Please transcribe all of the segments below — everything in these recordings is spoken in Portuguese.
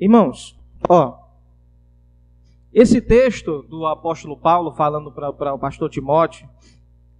Irmãos, ó, esse texto do apóstolo Paulo falando para o pastor Timóteo,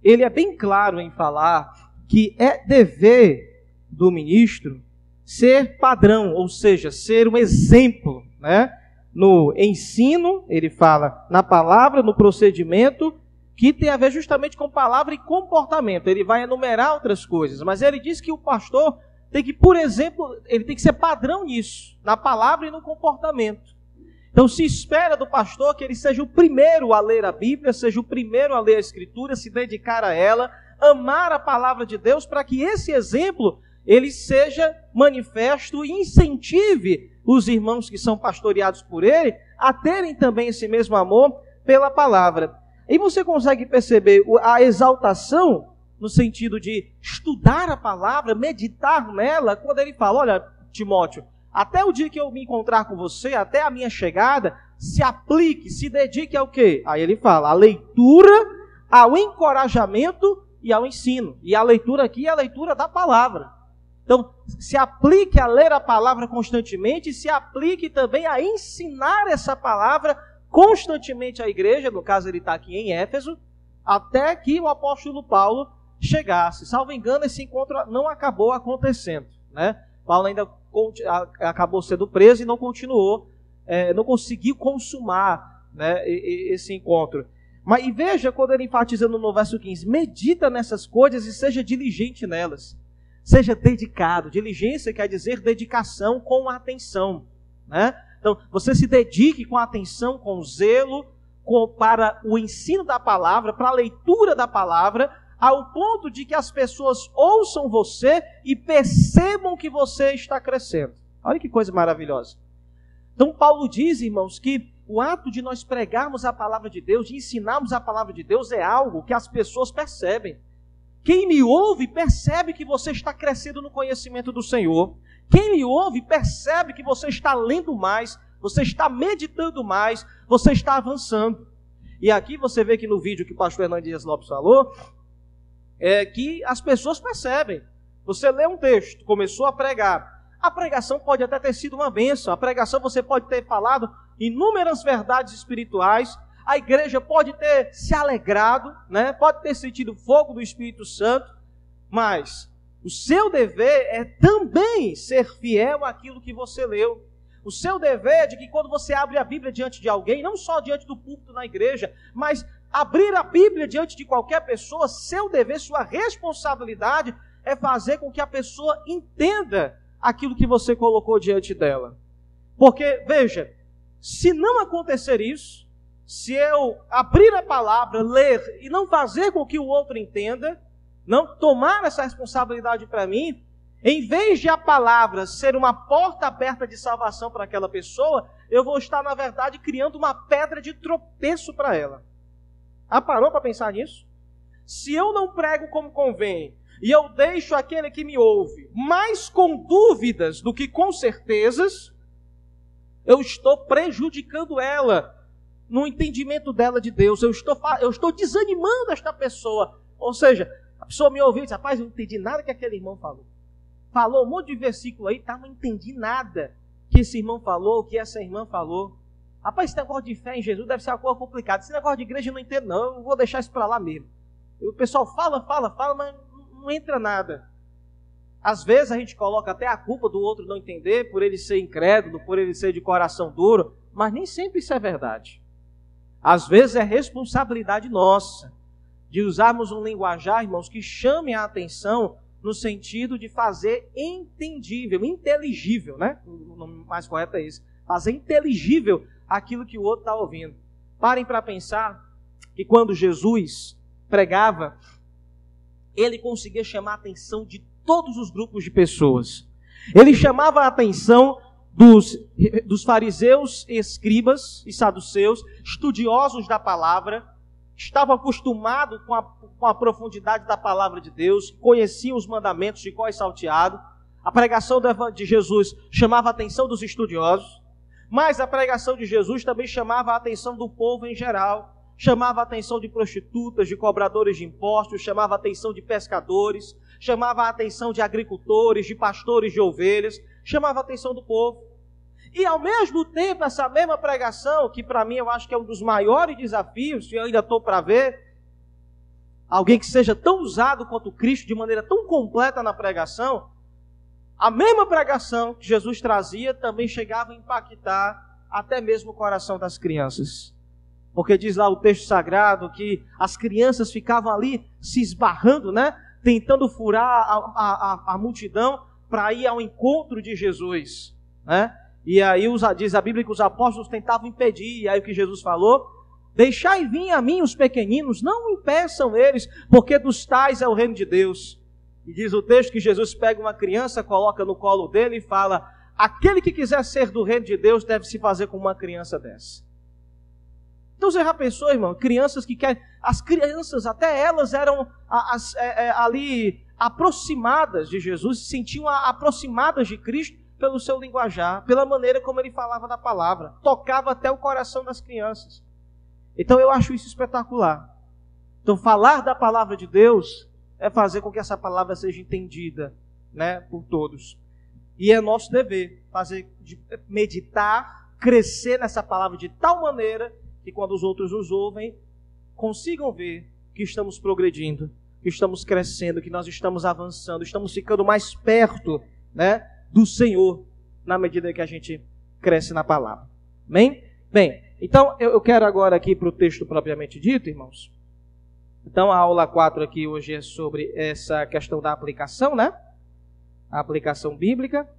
ele é bem claro em falar que é dever do ministro ser padrão, ou seja, ser um exemplo, né? No ensino, ele fala na palavra, no procedimento, que tem a ver justamente com palavra e comportamento. Ele vai enumerar outras coisas, mas ele diz que o pastor tem que, por exemplo, ele tem que ser padrão nisso, na palavra e no comportamento. Então se espera do pastor que ele seja o primeiro a ler a Bíblia, seja o primeiro a ler a Escritura, se dedicar a ela, amar a palavra de Deus, para que esse exemplo ele seja manifesto e incentive os irmãos que são pastoreados por ele a terem também esse mesmo amor pela palavra. E você consegue perceber a exaltação no sentido de estudar a palavra, meditar nela, quando ele fala: Olha, Timóteo, até o dia que eu me encontrar com você, até a minha chegada, se aplique, se dedique ao quê? Aí ele fala: a leitura, ao encorajamento e ao ensino. E a leitura aqui é a leitura da palavra. Então, se aplique a ler a palavra constantemente se aplique também a ensinar essa palavra constantemente à igreja, no caso ele está aqui em Éfeso, até que o apóstolo Paulo chegasse. Salvo engano, esse encontro não acabou acontecendo. Né? Paulo ainda acabou sendo preso e não continuou, é, não conseguiu consumar né, esse encontro. Mas e veja quando ele enfatizando no verso 15: medita nessas coisas e seja diligente nelas. Seja dedicado. Diligência quer dizer dedicação com atenção. Né? Então, você se dedique com atenção, com zelo, com, para o ensino da palavra, para a leitura da palavra, ao ponto de que as pessoas ouçam você e percebam que você está crescendo. Olha que coisa maravilhosa. Então, Paulo diz, irmãos, que o ato de nós pregarmos a palavra de Deus, de ensinarmos a palavra de Deus, é algo que as pessoas percebem. Quem me ouve percebe que você está crescendo no conhecimento do Senhor. Quem me ouve percebe que você está lendo mais, você está meditando mais, você está avançando. E aqui você vê que no vídeo que o pastor Hernandes Lopes falou, é que as pessoas percebem. Você lê um texto, começou a pregar. A pregação pode até ter sido uma bênção. A pregação você pode ter falado inúmeras verdades espirituais. A igreja pode ter se alegrado, né? pode ter sentido fogo do Espírito Santo. Mas o seu dever é também ser fiel àquilo que você leu. O seu dever é de que quando você abre a Bíblia diante de alguém, não só diante do púlpito na igreja, mas abrir a Bíblia diante de qualquer pessoa, seu dever, sua responsabilidade é fazer com que a pessoa entenda aquilo que você colocou diante dela. Porque, veja, se não acontecer isso, se eu abrir a palavra, ler e não fazer com que o outro entenda, não tomar essa responsabilidade para mim, em vez de a palavra ser uma porta aberta de salvação para aquela pessoa, eu vou estar, na verdade, criando uma pedra de tropeço para ela. Ah, parou para pensar nisso? Se eu não prego como convém, e eu deixo aquele que me ouve mais com dúvidas do que com certezas, eu estou prejudicando ela no entendimento dela de Deus. Eu estou, eu estou desanimando esta pessoa. Ou seja, a pessoa me ouviu e disse: Rapaz, eu não entendi nada que aquele irmão falou. Falou um monte de versículo aí, tá? Não entendi nada que esse irmão falou, que essa irmã falou. Rapaz, esse negócio de fé em Jesus deve ser uma coisa complicada. Esse negócio de igreja eu não entendo, não. Eu vou deixar isso para lá mesmo. E o pessoal fala, fala, fala, mas não entra nada. Às vezes a gente coloca até a culpa do outro não entender, por ele ser incrédulo, por ele ser de coração duro, mas nem sempre isso é verdade. Às vezes é responsabilidade nossa de usarmos um linguajar, irmãos, que chame a atenção no sentido de fazer entendível, inteligível, né? O nome mais correto é esse. Fazer inteligível aquilo que o outro está ouvindo. Parem para pensar que quando Jesus pregava, ele conseguia chamar a atenção de todos os grupos de pessoas. Ele chamava a atenção dos, dos fariseus, escribas e saduceus, estudiosos da palavra, estavam acostumados com a, com a profundidade da palavra de Deus, conheciam os mandamentos de qual salteado. A pregação de Jesus chamava a atenção dos estudiosos. Mas a pregação de Jesus também chamava a atenção do povo em geral, chamava a atenção de prostitutas, de cobradores de impostos, chamava a atenção de pescadores, chamava a atenção de agricultores, de pastores de ovelhas, chamava a atenção do povo. E ao mesmo tempo, essa mesma pregação, que para mim eu acho que é um dos maiores desafios, que eu ainda estou para ver, alguém que seja tão usado quanto Cristo, de maneira tão completa na pregação, a mesma pregação que Jesus trazia também chegava a impactar até mesmo o coração das crianças. Porque diz lá o texto sagrado que as crianças ficavam ali se esbarrando, né? Tentando furar a, a, a, multidão para ir ao encontro de Jesus, né? E aí diz a Bíblia que os apóstolos tentavam impedir, e aí o que Jesus falou? Deixai vir a mim os pequeninos, não impeçam eles, porque dos tais é o reino de Deus. E diz o texto que Jesus pega uma criança, coloca no colo dele e fala: Aquele que quiser ser do reino de Deus deve se fazer como uma criança dessa. Então você já pensou, irmão? Crianças que querem. As crianças, até elas eram as, é, é, ali aproximadas de Jesus, se sentiam aproximadas de Cristo pelo seu linguajar, pela maneira como ele falava da palavra. Tocava até o coração das crianças. Então eu acho isso espetacular. Então falar da palavra de Deus é fazer com que essa palavra seja entendida, né, por todos. E é nosso dever fazer meditar, crescer nessa palavra de tal maneira que quando os outros nos ouvem, consigam ver que estamos progredindo, que estamos crescendo, que nós estamos avançando, estamos ficando mais perto, né, do Senhor na medida que a gente cresce na palavra. Amém? Bem, então eu quero agora aqui para o texto propriamente dito, irmãos. Então a aula 4 aqui hoje é sobre essa questão da aplicação, né? A aplicação bíblica.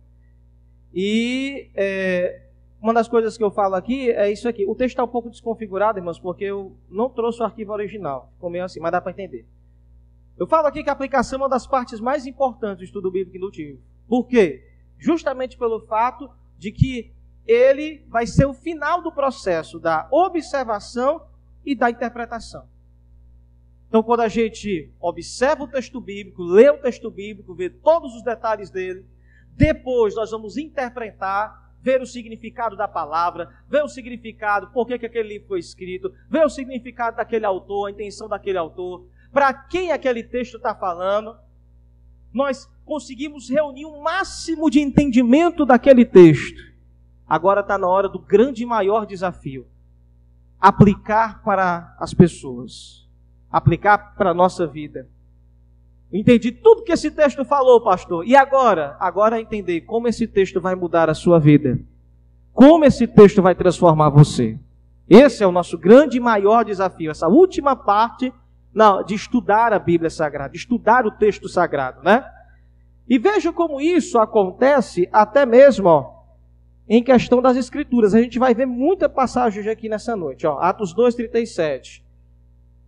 E é, uma das coisas que eu falo aqui é isso aqui. O texto está um pouco desconfigurado, irmãos, porque eu não trouxe o arquivo original. Ficou meio assim, mas dá para entender. Eu falo aqui que a aplicação é uma das partes mais importantes do estudo bíblico indutivo. Por quê? justamente pelo fato de que ele vai ser o final do processo da observação e da interpretação. Então, quando a gente observa o texto bíblico, lê o texto bíblico, vê todos os detalhes dele, depois nós vamos interpretar, ver o significado da palavra, ver o significado, por que, que aquele livro foi escrito, ver o significado daquele autor, a intenção daquele autor, para quem aquele texto está falando. Nós conseguimos reunir o máximo de entendimento daquele texto. Agora está na hora do grande e maior desafio: aplicar para as pessoas, aplicar para a nossa vida. Entendi tudo que esse texto falou, pastor. E agora? Agora entender como esse texto vai mudar a sua vida. Como esse texto vai transformar você. Esse é o nosso grande e maior desafio. Essa última parte não, de estudar a Bíblia Sagrada, estudar o texto sagrado, né? E veja como isso acontece até mesmo ó, em questão das escrituras. A gente vai ver muita passagem aqui nessa noite. Ó, Atos 2,37.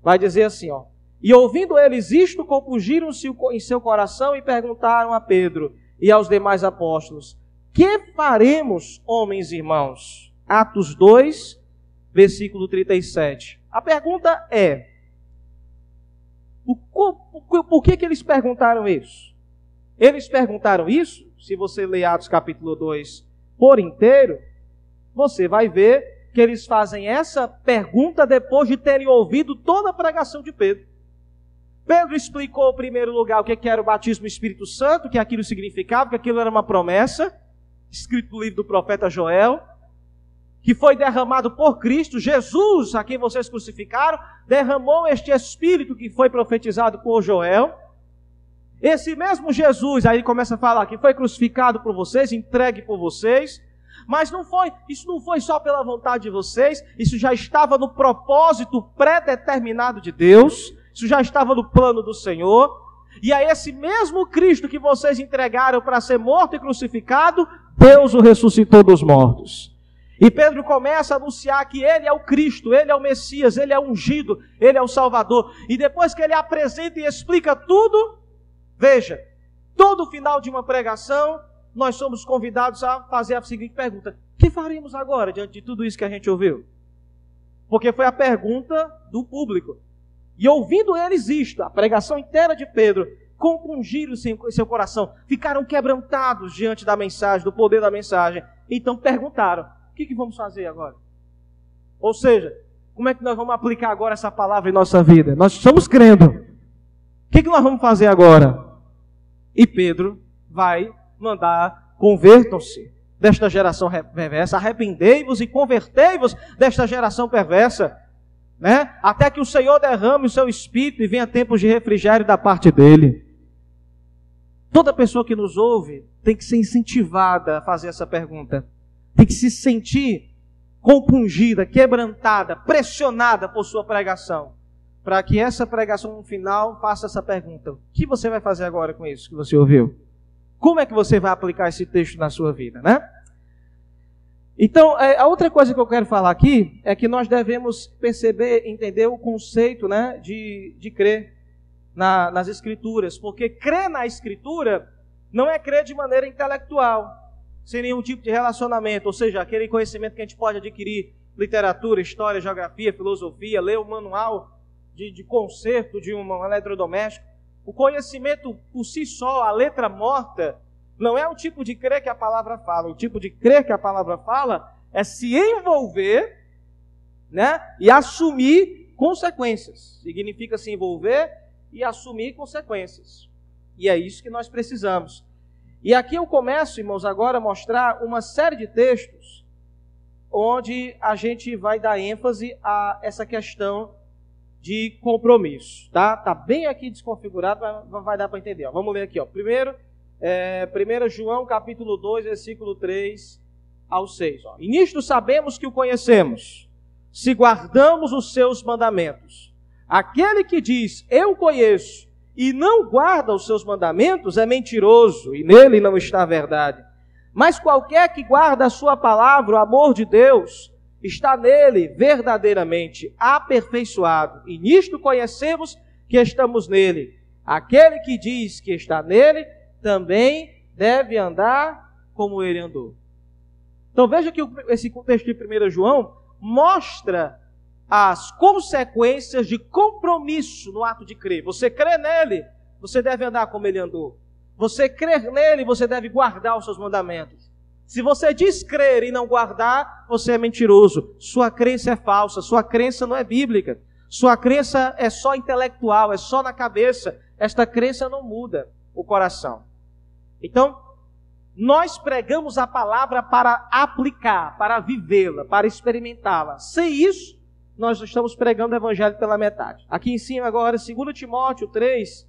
Vai dizer assim, ó. E ouvindo eles isto, compungiram-se em seu coração e perguntaram a Pedro e aos demais apóstolos: Que faremos, homens e irmãos? Atos 2, versículo 37. A pergunta é: por, que, que eles perguntaram isso? Eles perguntaram isso, se você ler Atos capítulo 2 por inteiro, você vai ver que eles fazem essa pergunta depois de terem ouvido toda a pregação de Pedro. Pedro explicou, em primeiro lugar, o que era o batismo do Espírito Santo, que aquilo significava, que aquilo era uma promessa, escrito no livro do profeta Joel, que foi derramado por Cristo, Jesus, a quem vocês crucificaram, derramou este Espírito que foi profetizado por Joel. Esse mesmo Jesus, aí ele começa a falar que foi crucificado por vocês, entregue por vocês, mas não foi, isso não foi só pela vontade de vocês, isso já estava no propósito pré-determinado de Deus, isso já estava no plano do Senhor. E a esse mesmo Cristo que vocês entregaram para ser morto e crucificado, Deus o ressuscitou dos mortos. E Pedro começa a anunciar que ele é o Cristo, ele é o Messias, ele é ungido, ele é o Salvador. E depois que ele apresenta e explica tudo, Veja, todo final de uma pregação, nós somos convidados a fazer a seguinte pergunta: que faremos agora diante de tudo isso que a gente ouviu? Porque foi a pergunta do público. E ouvindo eles isto, a pregação inteira de Pedro, compungiram-se em seu coração, ficaram quebrantados diante da mensagem, do poder da mensagem. Então perguntaram: o que, que vamos fazer agora? Ou seja, como é que nós vamos aplicar agora essa palavra em nossa vida? Nós estamos crendo. O que, que nós vamos fazer agora? E Pedro vai mandar: convertam-se, desta geração perversa, arrependei-vos e convertei-vos desta geração perversa, né? Até que o Senhor derrame o seu espírito e venha tempos de refrigério da parte dele. Toda pessoa que nos ouve tem que ser incentivada a fazer essa pergunta. Tem que se sentir compungida, quebrantada, pressionada por sua pregação. Para que essa pregação no final faça essa pergunta: O que você vai fazer agora com isso que você ouviu? Como é que você vai aplicar esse texto na sua vida, né? Então, é, a outra coisa que eu quero falar aqui é que nós devemos perceber, entender o conceito né, de, de crer na, nas Escrituras, porque crer na Escritura não é crer de maneira intelectual, sem nenhum tipo de relacionamento, ou seja, aquele conhecimento que a gente pode adquirir, literatura, história, geografia, filosofia, ler o manual de, de conserto de um eletrodoméstico. O conhecimento por si só, a letra morta, não é o tipo de crer que a palavra fala. O tipo de crer que a palavra fala é se envolver né, e assumir consequências. Significa se envolver e assumir consequências. E é isso que nós precisamos. E aqui eu começo, irmãos, agora a mostrar uma série de textos onde a gente vai dar ênfase a essa questão de compromisso, tá? Tá bem aqui desconfigurado, mas vai dar para entender. Ó. Vamos ler aqui, ó. Primeiro, é, 1 João capítulo 2, versículo 3 ao 6. Ó. E nisto sabemos que o conhecemos, se guardamos os seus mandamentos. Aquele que diz, eu conheço, e não guarda os seus mandamentos é mentiroso, e nele não está a verdade. Mas qualquer que guarda a sua palavra, o amor de Deus, está nele verdadeiramente aperfeiçoado. E nisto conhecemos que estamos nele. Aquele que diz que está nele, também deve andar como ele andou. Então veja que esse contexto de 1 João mostra as consequências de compromisso no ato de crer. Você crê nele, você deve andar como ele andou. Você crer nele, você deve guardar os seus mandamentos. Se você diz crer e não guardar, você é mentiroso. Sua crença é falsa, sua crença não é bíblica. Sua crença é só intelectual, é só na cabeça. Esta crença não muda o coração. Então, nós pregamos a palavra para aplicar, para vivê-la, para experimentá-la. Sem isso, nós estamos pregando o evangelho pela metade. Aqui em cima agora, 2 Timóteo 3,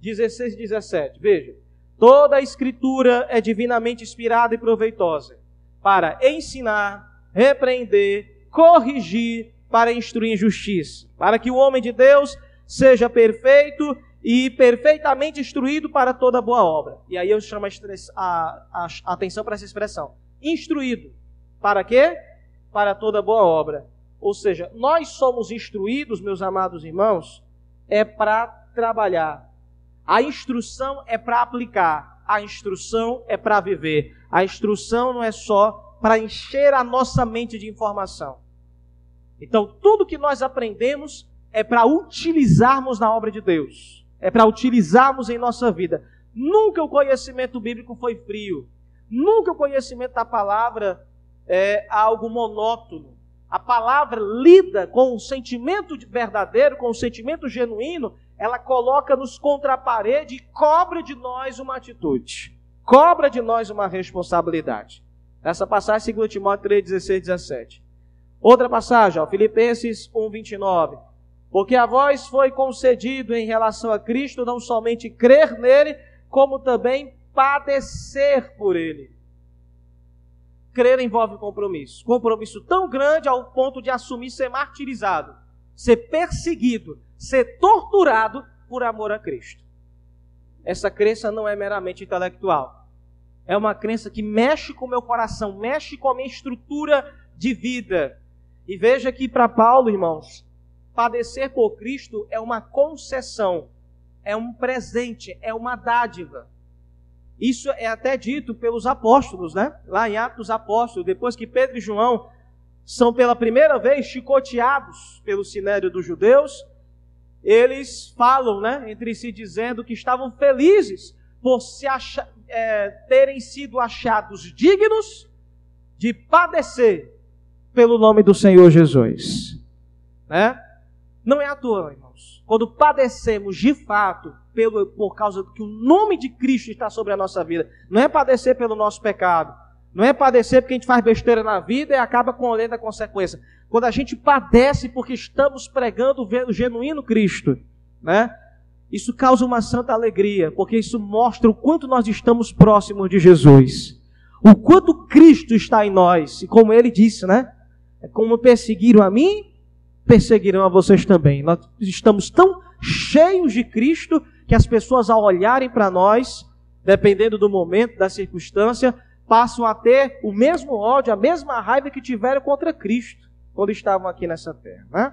16 e 17. Veja. Toda a escritura é divinamente inspirada e proveitosa para ensinar, repreender, corrigir, para instruir em justiça, para que o homem de Deus seja perfeito e perfeitamente instruído para toda boa obra. E aí eu chamo a, a, a atenção para essa expressão. Instruído. Para quê? Para toda boa obra. Ou seja, nós somos instruídos, meus amados irmãos, é para trabalhar. A instrução é para aplicar. A instrução é para viver. A instrução não é só para encher a nossa mente de informação. Então, tudo que nós aprendemos é para utilizarmos na obra de Deus. É para utilizarmos em nossa vida. Nunca o conhecimento bíblico foi frio. Nunca o conhecimento da palavra é algo monótono a palavra lida com o sentimento verdadeiro, com o sentimento genuíno, ela coloca-nos contra a parede e cobra de nós uma atitude, cobra de nós uma responsabilidade. Essa passagem, 2 Timóteo 3, 16, 17. Outra passagem, ó, Filipenses 1, 29. Porque a vós foi concedido em relação a Cristo não somente crer nele, como também padecer por ele Crer envolve compromisso. Compromisso tão grande ao ponto de assumir ser martirizado, ser perseguido, ser torturado por amor a Cristo. Essa crença não é meramente intelectual. É uma crença que mexe com o meu coração, mexe com a minha estrutura de vida. E veja que para Paulo, irmãos, padecer por Cristo é uma concessão, é um presente, é uma dádiva. Isso é até dito pelos apóstolos, né? Lá em Atos Apóstolos, depois que Pedro e João são pela primeira vez chicoteados pelo sinédrio dos judeus, eles falam, né, entre si dizendo que estavam felizes por se é, terem sido achados dignos de padecer pelo nome do Senhor Jesus, né? Não é à toa, irmãos. Quando padecemos de fato pelo, por causa do que o nome de Cristo está sobre a nossa vida. Não é padecer pelo nosso pecado, Não é padecer porque a gente faz besteira na vida e acaba colhendo a consequência. Quando a gente padece porque estamos pregando o genuíno Cristo, né? Isso causa uma santa alegria, porque isso mostra o quanto nós estamos próximos de Jesus. O quanto Cristo está em nós. E como ele disse, né? É como perseguiram a mim, perseguirão a vocês também. Nós estamos tão cheios de Cristo que as pessoas, ao olharem para nós, dependendo do momento, da circunstância, passam a ter o mesmo ódio, a mesma raiva que tiveram contra Cristo quando estavam aqui nessa terra. Né?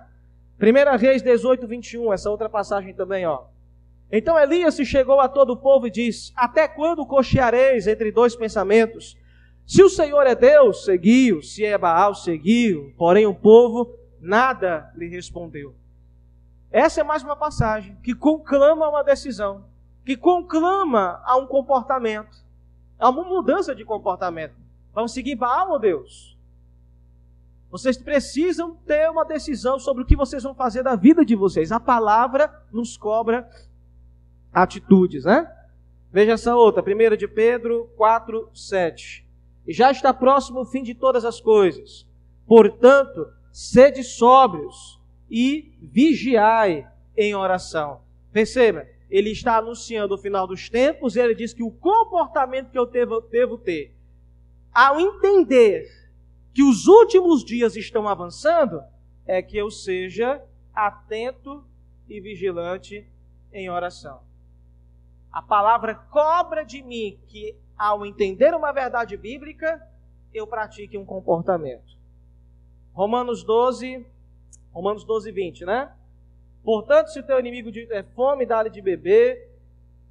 1 Reis 18, 21, essa outra passagem também, ó. Então Elias se chegou a todo o povo e disse: Até quando cocheareis entre dois pensamentos? Se o Senhor é Deus, seguiu, se é Baal, seguiu. Porém o povo nada lhe respondeu. Essa é mais uma passagem que conclama uma decisão, que conclama a um comportamento, a uma mudança de comportamento. Vamos seguir Baal ou Deus? Vocês precisam ter uma decisão sobre o que vocês vão fazer da vida de vocês. A palavra nos cobra atitudes, né? Veja essa outra, 1 de Pedro 4, 7. E já está próximo o fim de todas as coisas. Portanto, sede sóbrios e vigiai em oração. Perceba, ele está anunciando o final dos tempos, ele diz que o comportamento que eu devo ter, ao entender que os últimos dias estão avançando, é que eu seja atento e vigilante em oração. A palavra cobra de mim que, ao entender uma verdade bíblica, eu pratique um comportamento. Romanos 12, Romanos 12, 20, né? Portanto, se o teu inimigo tiver fome, dá-lhe de beber.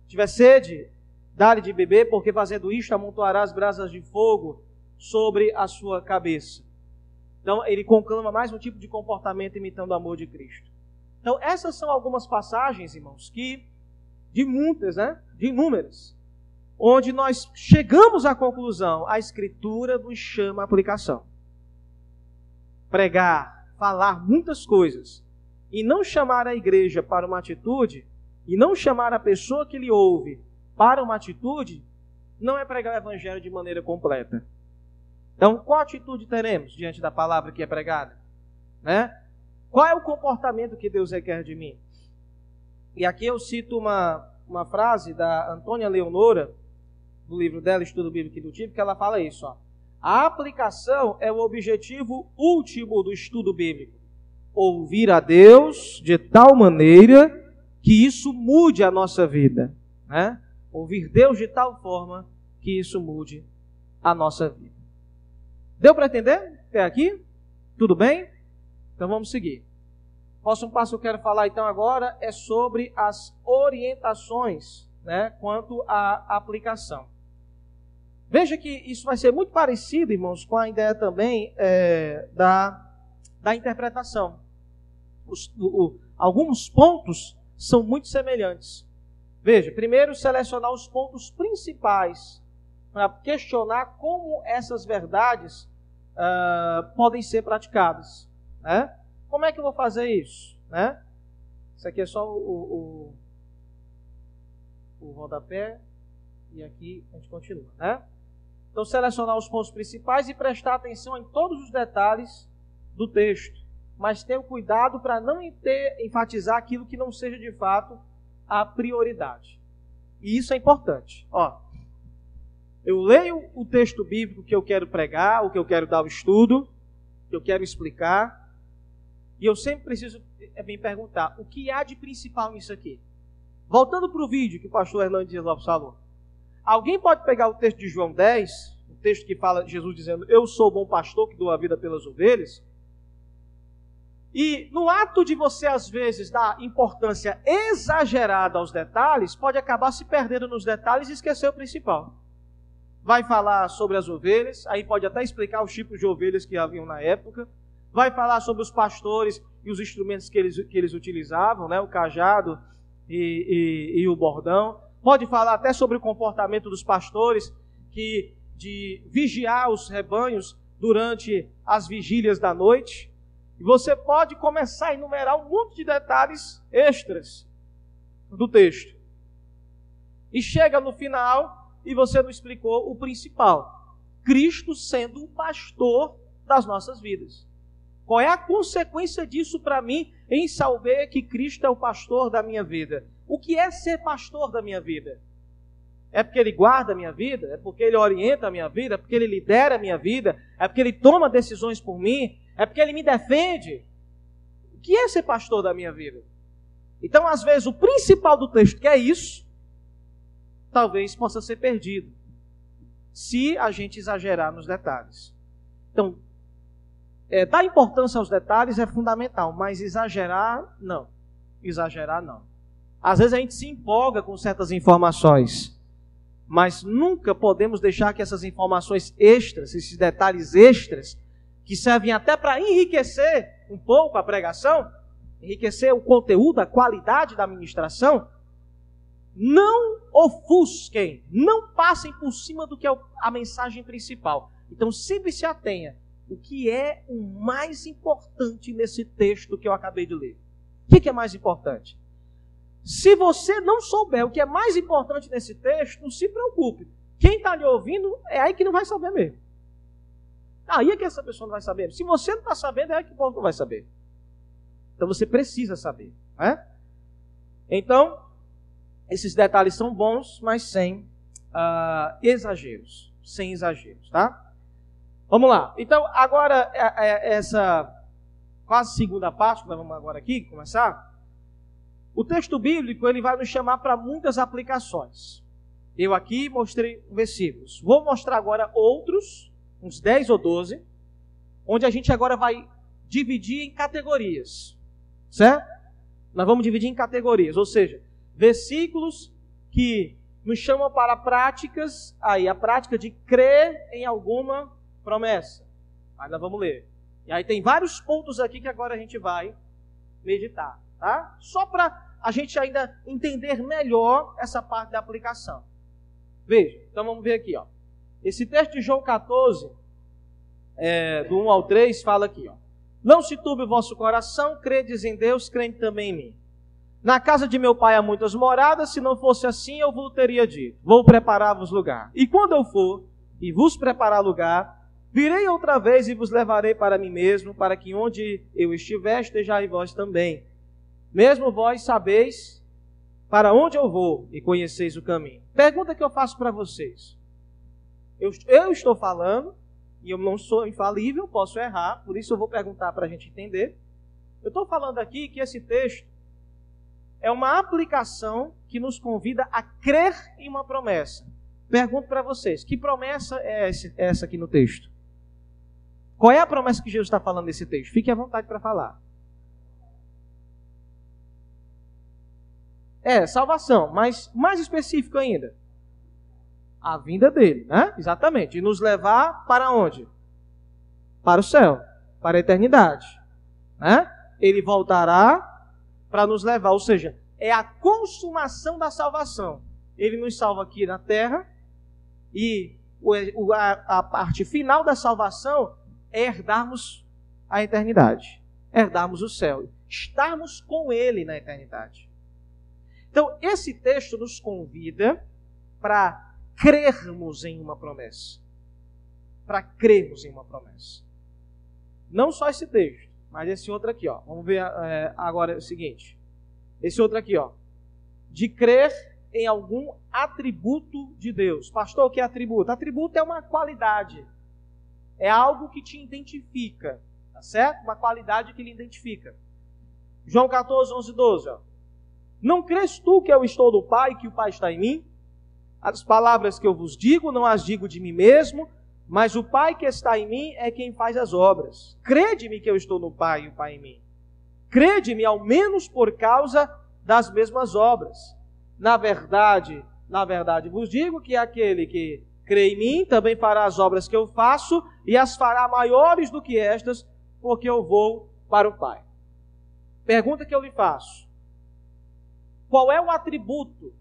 Tiver sede, dá-lhe de beber, porque fazendo isto amontoarás brasas de fogo sobre a sua cabeça. Então, ele conclama mais um tipo de comportamento imitando o amor de Cristo. Então, essas são algumas passagens, irmãos, que, de muitas, né? De inúmeras, onde nós chegamos à conclusão, a Escritura nos chama a aplicação. Pregar, falar muitas coisas e não chamar a igreja para uma atitude, e não chamar a pessoa que lhe ouve para uma atitude, não é pregar o evangelho de maneira completa. Então, qual atitude teremos diante da palavra que é pregada? Né? Qual é o comportamento que Deus requer de mim? E aqui eu cito uma, uma frase da Antônia Leonora, do livro dela, Estudo Bíblico do Tipo, que ela fala isso, ó. A aplicação é o objetivo último do estudo bíblico. Ouvir a Deus de tal maneira que isso mude a nossa vida. Né? Ouvir Deus de tal forma que isso mude a nossa vida. Deu para entender até aqui? Tudo bem? Então vamos seguir. O próximo passo que eu quero falar então agora é sobre as orientações né, quanto à aplicação. Veja que isso vai ser muito parecido, irmãos, com a ideia também é, da, da interpretação. Os, o, o, alguns pontos são muito semelhantes. Veja, primeiro selecionar os pontos principais para questionar como essas verdades uh, podem ser praticadas. Né? Como é que eu vou fazer isso? Né? Isso aqui é só o, o, o rodapé e aqui a gente continua. Né? Então, selecionar os pontos principais e prestar atenção em todos os detalhes do texto. Mas tenha cuidado para não ter, enfatizar aquilo que não seja de fato a prioridade. E isso é importante. Ó, eu leio o texto bíblico que eu quero pregar, o que eu quero dar o estudo, que eu quero explicar, e eu sempre preciso é, me perguntar: o que há de principal nisso aqui? Voltando para o vídeo que o pastor Hernandes Lopes falou. Alguém pode pegar o texto de João 10, o texto que fala Jesus dizendo: Eu sou o bom pastor que dou a vida pelas ovelhas. E no ato de você, às vezes, dar importância exagerada aos detalhes, pode acabar se perdendo nos detalhes e esquecer o principal. Vai falar sobre as ovelhas, aí pode até explicar os tipos de ovelhas que haviam na época. Vai falar sobre os pastores e os instrumentos que eles, que eles utilizavam, né? o cajado e, e, e o bordão Pode falar até sobre o comportamento dos pastores, que de vigiar os rebanhos durante as vigílias da noite. E você pode começar a enumerar um monte de detalhes extras do texto. E chega no final e você não explicou o principal. Cristo sendo o pastor das nossas vidas. Qual é a consequência disso para mim em saber que Cristo é o pastor da minha vida? O que é ser pastor da minha vida? É porque ele guarda a minha vida? É porque ele orienta a minha vida? É porque ele lidera a minha vida? É porque ele toma decisões por mim? É porque ele me defende? O que é ser pastor da minha vida? Então, às vezes, o principal do texto, que é isso, talvez possa ser perdido, se a gente exagerar nos detalhes. Então, é, dar importância aos detalhes é fundamental, mas exagerar, não. Exagerar, não. Às vezes a gente se empolga com certas informações, mas nunca podemos deixar que essas informações extras, esses detalhes extras, que servem até para enriquecer um pouco a pregação, enriquecer o conteúdo, a qualidade da ministração, não ofusquem, não passem por cima do que é a mensagem principal. Então sempre se atenha o que é o mais importante nesse texto que eu acabei de ler. O que é mais importante? Se você não souber o que é mais importante nesse texto, não se preocupe. Quem está lhe ouvindo é aí que não vai saber mesmo. Aí é que essa pessoa não vai saber. Se você não está sabendo, é aí que o povo não vai saber. Então você precisa saber. Né? Então, esses detalhes são bons, mas sem uh, exageros. Sem exageros, tá? Vamos lá. Então, agora, é, é, essa quase segunda parte, que nós vamos agora aqui começar. O texto bíblico ele vai nos chamar para muitas aplicações. Eu aqui mostrei versículos. Vou mostrar agora outros, uns 10 ou 12, onde a gente agora vai dividir em categorias. Certo? Nós vamos dividir em categorias, ou seja, versículos que nos chamam para práticas, aí a prática de crer em alguma promessa. Nós vamos ler. E aí tem vários pontos aqui que agora a gente vai meditar, tá? Só para a gente ainda entender melhor essa parte da aplicação. Veja, então vamos ver aqui, ó. Esse texto de João 14, é, do 1 ao 3, fala aqui, ó. Não se turbe o vosso coração, credes em Deus, crente também em mim. Na casa de meu pai há muitas moradas, se não fosse assim, eu vos teria dito: Vou preparar-vos lugar. E quando eu for e vos preparar lugar, virei outra vez e vos levarei para mim mesmo, para que onde eu estiver, estejais vós também. Mesmo vós sabeis para onde eu vou e conheceis o caminho. Pergunta que eu faço para vocês. Eu, eu estou falando, e eu não sou infalível, posso errar, por isso eu vou perguntar para a gente entender. Eu estou falando aqui que esse texto é uma aplicação que nos convida a crer em uma promessa. Pergunto para vocês: que promessa é essa aqui no texto? Qual é a promessa que Jesus está falando nesse texto? Fique à vontade para falar. É, salvação, mas mais específico ainda a vinda dele, né? Exatamente. E nos levar para onde? Para o céu, para a eternidade, né? Ele voltará para nos levar, ou seja, é a consumação da salvação. Ele nos salva aqui na terra e a, parte final da salvação é herdarmos a eternidade, herdarmos o céu, estarmos com Ele na eternidade. Então, esse texto nos convida para crermos em uma promessa. Para crermos em uma promessa. Não só esse texto, mas esse outro aqui, ó. Vamos ver é, agora o seguinte. Esse outro aqui, ó. De crer em algum atributo de Deus. Pastor, o que é atributo? Atributo é uma qualidade. É algo que te identifica. Tá certo? Uma qualidade que lhe identifica. João 14, 11, 12. Ó. Não crês tu que eu estou do Pai que o Pai está em mim? As palavras que eu vos digo, não as digo de mim mesmo, mas o Pai que está em mim é quem faz as obras. Crede-me que eu estou no Pai e o Pai em mim. Crede-me ao menos por causa das mesmas obras. Na verdade, na verdade vos digo que aquele que crê em mim também fará as obras que eu faço e as fará maiores do que estas, porque eu vou para o Pai. Pergunta que eu lhe faço: qual é o atributo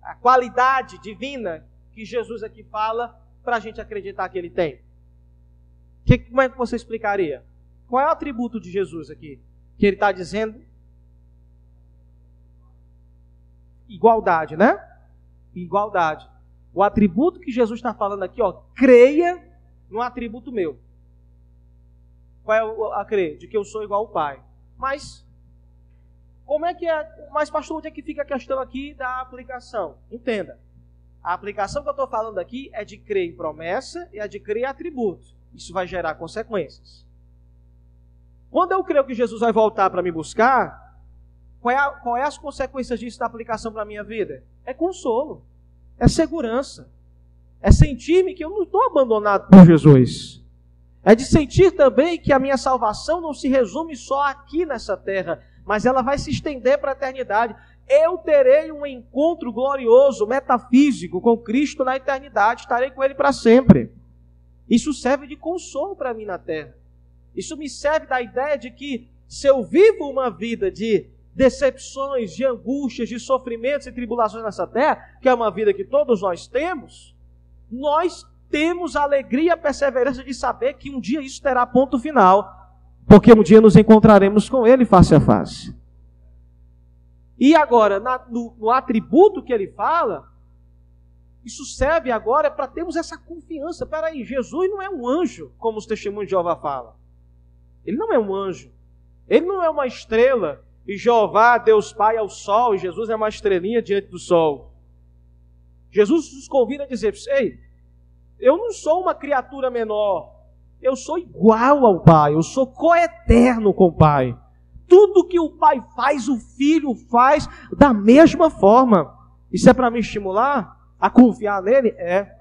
a qualidade divina que Jesus aqui fala para a gente acreditar que ele tem? Que, como é que você explicaria? Qual é o atributo de Jesus aqui? Que ele está dizendo? Igualdade, né? Igualdade. O atributo que Jesus está falando aqui, ó, creia no atributo meu. Qual é a crer? De que eu sou igual ao Pai. Mas, como é que é? Mas, pastor, onde é que fica a questão aqui da aplicação? Entenda. A aplicação que eu estou falando aqui é de crer em promessa e é de crer em atributo. Isso vai gerar consequências. Quando eu creio que Jesus vai voltar para me buscar, qual é, a, qual é as consequências disso da aplicação para a minha vida? É consolo, é segurança, é sentir-me que eu não estou abandonado por Jesus. É de sentir também que a minha salvação não se resume só aqui nessa terra, mas ela vai se estender para a eternidade. Eu terei um encontro glorioso, metafísico com Cristo na eternidade, estarei com Ele para sempre. Isso serve de consolo para mim na terra. Isso me serve da ideia de que se eu vivo uma vida de decepções, de angústias, de sofrimentos e tribulações nessa terra, que é uma vida que todos nós temos, nós temos a alegria e a perseverança de saber que um dia isso terá ponto final, porque um dia nos encontraremos com Ele face a face. E agora, na, no, no atributo que ele fala, isso serve agora para termos essa confiança. Peraí, Jesus não é um anjo, como os testemunhos de Jeová falam. Ele não é um anjo. Ele não é uma estrela. E Jeová, Deus Pai, é o sol. E Jesus é uma estrelinha diante do sol. Jesus nos convida a dizer: Ei, eu não sou uma criatura menor. Eu sou igual ao Pai. Eu sou coeterno com o Pai. Tudo que o Pai faz, o Filho faz da mesma forma. Isso é para me estimular a confiar nele? É.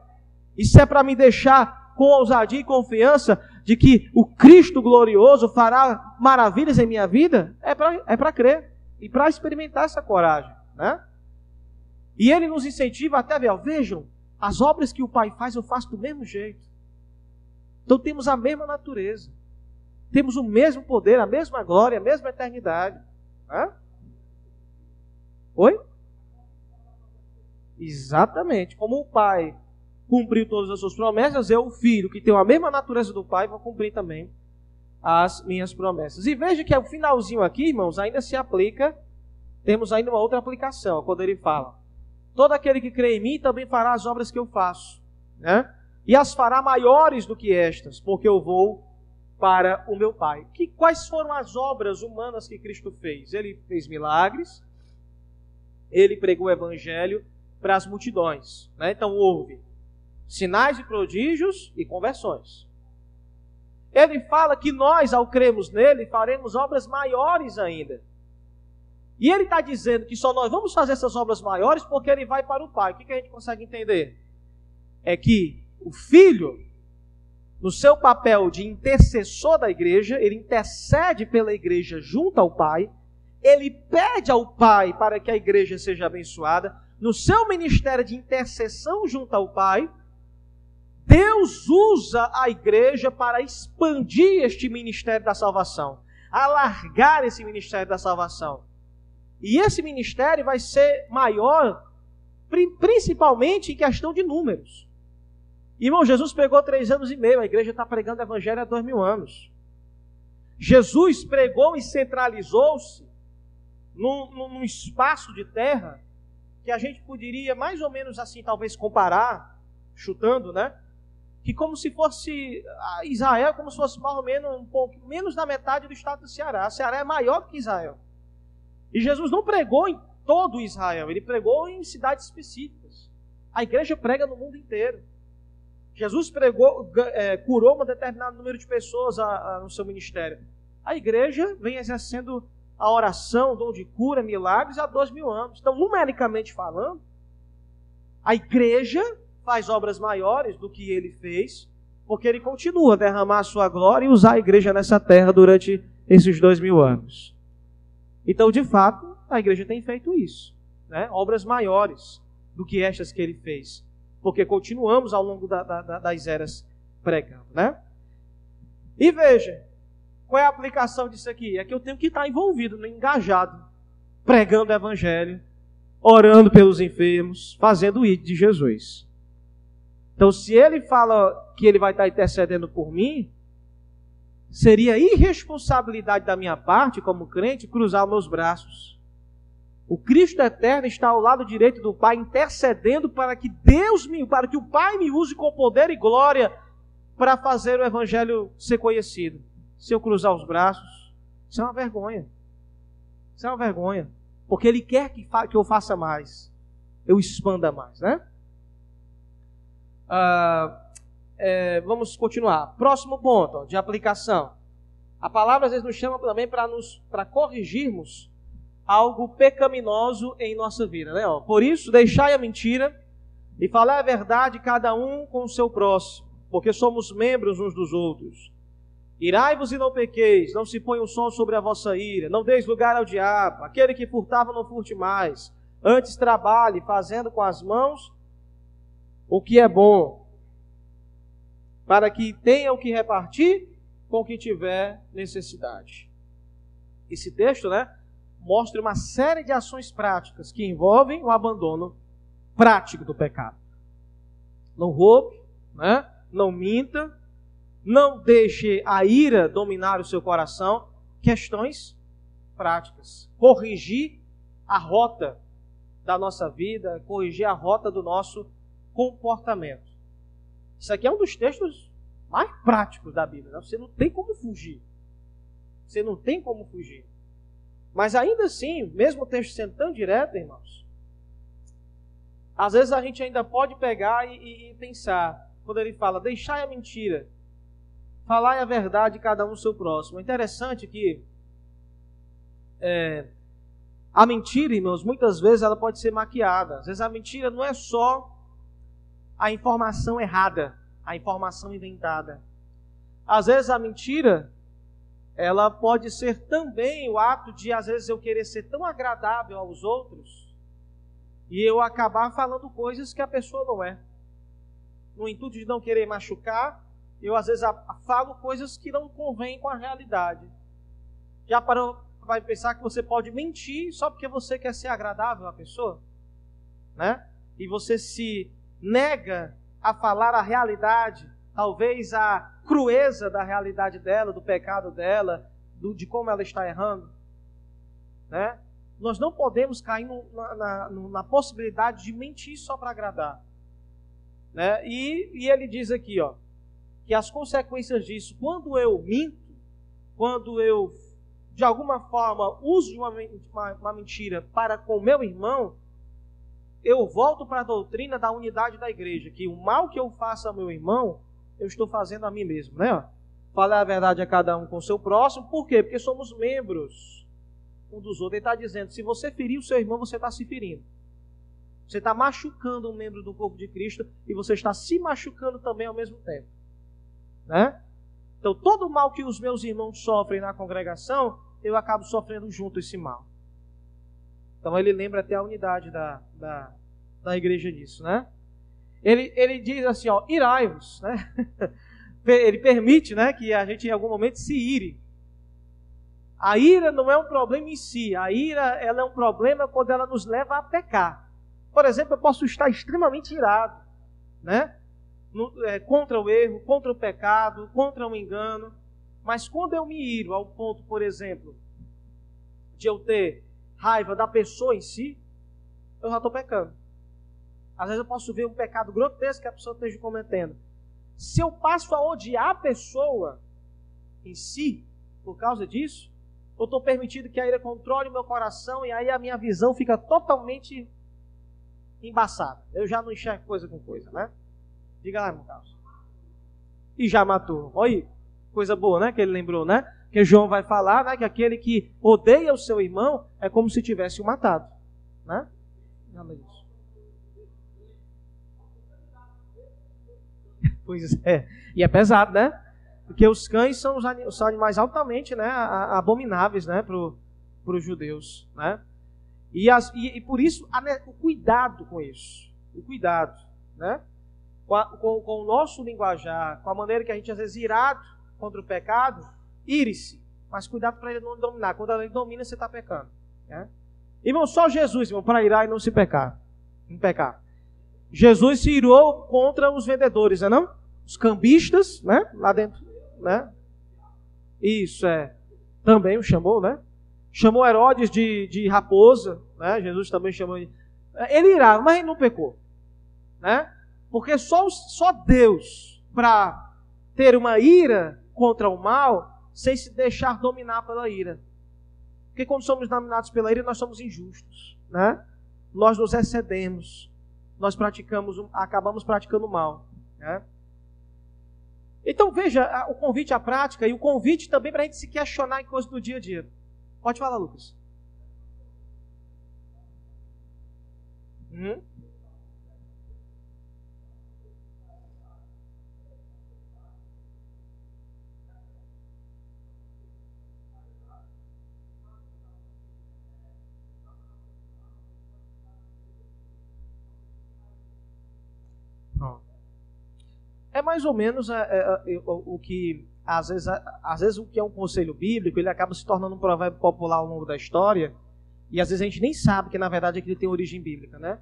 Isso é para me deixar com ousadia e confiança de que o Cristo glorioso fará maravilhas em minha vida, é para é crer e para experimentar essa coragem. Né? E ele nos incentiva até ver, vejam, as obras que o Pai faz eu faço do mesmo jeito. Então temos a mesma natureza, temos o mesmo poder, a mesma glória, a mesma eternidade. Né? Oi? Exatamente. Como o Pai cumpriu todas as suas promessas, eu, o filho, que tem a mesma natureza do pai, vou cumprir também as minhas promessas. E veja que o finalzinho aqui, irmãos, ainda se aplica, temos ainda uma outra aplicação, quando ele fala: Todo aquele que crê em mim também fará as obras que eu faço, né? E as fará maiores do que estas, porque eu vou para o meu Pai. Que, quais foram as obras humanas que Cristo fez? Ele fez milagres, ele pregou o evangelho para as multidões. Né? Então houve sinais e prodígios e conversões. Ele fala que nós, ao cremos nele, faremos obras maiores ainda. E ele está dizendo que só nós vamos fazer essas obras maiores porque ele vai para o Pai. O que, que a gente consegue entender? É que o Filho, no seu papel de intercessor da igreja, ele intercede pela igreja junto ao Pai, ele pede ao Pai para que a igreja seja abençoada, no seu ministério de intercessão junto ao Pai, Deus usa a igreja para expandir este ministério da salvação, alargar esse ministério da salvação. E esse ministério vai ser maior, principalmente em questão de números. Irmão, Jesus pregou três anos e meio, a igreja está pregando o evangelho há dois mil anos. Jesus pregou e centralizou-se num, num espaço de terra que a gente poderia mais ou menos assim, talvez comparar, chutando, né? que como se fosse Israel, como se fosse mais ou menos um pouco menos da metade do estado do Ceará. O Ceará é maior que Israel. E Jesus não pregou em todo Israel, ele pregou em cidades específicas. A igreja prega no mundo inteiro. Jesus pregou, é, curou um determinado número de pessoas a, a, no seu ministério. A igreja vem exercendo a oração, o dom de cura, milagres há dois mil anos. Então, numericamente falando, a igreja faz obras maiores do que ele fez, porque ele continua a derramar a sua glória e usar a igreja nessa terra durante esses dois mil anos. Então, de fato, a igreja tem feito isso, né? obras maiores do que estas que ele fez, porque continuamos ao longo da, da, das eras pregando. Né? E veja, qual é a aplicação disso aqui? É que eu tenho que estar envolvido, engajado, pregando o evangelho, orando pelos enfermos, fazendo o de Jesus. Então, se ele fala que ele vai estar intercedendo por mim, seria irresponsabilidade da minha parte, como crente, cruzar meus braços. O Cristo eterno está ao lado direito do Pai, intercedendo para que Deus me, para que o Pai me use com poder e glória para fazer o evangelho ser conhecido. Se eu cruzar os braços, isso é uma vergonha. Isso é uma vergonha. Porque Ele quer que, que eu faça mais. Eu expanda mais, né? Ah, é, vamos continuar. Próximo ponto de aplicação. A palavra às vezes nos chama também para nos para corrigirmos algo pecaminoso em nossa vida, né? Por isso, deixai a mentira e falar a verdade cada um com o seu próximo, porque somos membros uns dos outros. Irai-vos e não pequeis, não se ponha o sol sobre a vossa ira, não deis lugar ao diabo. Aquele que furtava, não furte mais. Antes trabalhe, fazendo com as mãos o que é bom, para que tenha o que repartir com quem tiver necessidade. Esse texto, né, mostra uma série de ações práticas que envolvem o abandono prático do pecado. Não roube, né? não minta, não deixe a ira dominar o seu coração. Questões práticas. Corrigir a rota da nossa vida, corrigir a rota do nosso comportamento. Isso aqui é um dos textos mais práticos da Bíblia. Né? Você não tem como fugir. Você não tem como fugir. Mas ainda assim, mesmo o texto sendo tão direto, irmãos, às vezes a gente ainda pode pegar e, e, pensar, quando ele fala, deixai a mentira, falai a verdade cada um seu próximo. É interessante que é, a mentira, irmãos, muitas vezes ela pode ser maquiada. Às vezes a mentira não é só a informação errada, a informação inventada. Às vezes a mentira ela pode ser também o ato de, às vezes, eu querer ser tão agradável aos outros e eu acabar falando coisas que a pessoa não é. No intuito de não querer machucar, eu, às vezes, falo coisas que não convêm com a realidade. Já parou vai pensar que você pode mentir só porque você quer ser agradável à pessoa? Né? E você se nega a falar a realidade, talvez a crueza da realidade dela, do pecado dela, do, de como ela está errando. Né? Nós não podemos cair no, na, na, na, possibilidade de mentir só para agradar. Né? E, e ele diz aqui, ó, que as consequências disso, quando eu minto, quando eu de alguma forma uso de uma, uma, uma mentira para com meu irmão, eu volto para a doutrina da unidade da igreja, que o mal que eu faço ao meu irmão, eu estou fazendo a mim mesmo, né? Falar a verdade a cada um com o seu próximo, por quê? Porque somos membros um dos outros. Ele está dizendo: se você ferir o seu irmão, você está se ferindo. Você está machucando um membro do corpo de Cristo e você está se machucando também ao mesmo tempo. Né? Então, todo mal que os meus irmãos sofrem na congregação, eu acabo sofrendo junto esse mal. Então, ele lembra até a unidade da, da, da igreja disso, né? Ele, ele diz assim, ó, irai-vos, né? Ele permite, né, que a gente em algum momento se ire. A ira não é um problema em si, a ira ela é um problema quando ela nos leva a pecar. Por exemplo, eu posso estar extremamente irado, né? No, é, contra o erro, contra o pecado, contra o engano. Mas quando eu me iro ao ponto, por exemplo, de eu ter raiva da pessoa em si, eu já estou pecando. Às vezes eu posso ver um pecado grotesco que a pessoa esteja cometendo. Se eu passo a odiar a pessoa em si, por causa disso, eu estou permitindo que a ira controle o meu coração e aí a minha visão fica totalmente embaçada. Eu já não enxergo coisa com coisa, né? Diga lá, meu Carlos. E já matou. Olha aí, coisa boa, né? Que ele lembrou, né? Que João vai falar, né? Que aquele que odeia o seu irmão é como se tivesse o matado, né? Nada disso. Pois é. E é pesado, né? Porque os cães são os animais altamente né, abomináveis né, para os judeus. Né? E, as, e, e por isso, a, o cuidado com isso. O cuidado. Né? Com, a, com, com, o nosso linguajar, com a maneira que a gente às vezes irado contra o pecado, ire-se. Mas cuidado para ele não dominar. Quando ele domina, você está pecando. Né? Irmão, só Jesus, irmão, para irar e não se pecar. Não pecar. Jesus se irou contra os vendedores, não é não? Os cambistas, né? Lá dentro, né? Isso é. Também o chamou, né? chamou Herodes de, de raposa, né? Jesus também chamou. Ele irá, mas ele não pecou, né? Porque só, só Deus, para ter uma ira contra o mal, sem se deixar dominar pela ira. Porque quando somos dominados pela ira, nós somos injustos, né? Nós nos excedemos, nós praticamos, acabamos praticando mal, né? Então veja o convite à prática e o convite também para a gente se questionar em coisas do dia a dia. Pode falar, Lucas. Hum? É mais ou menos é, é, é, o, o que às vezes, às vezes o que é um conselho bíblico, ele acaba se tornando um provérbio popular ao longo da história, e às vezes a gente nem sabe que na verdade aquilo tem origem bíblica, né?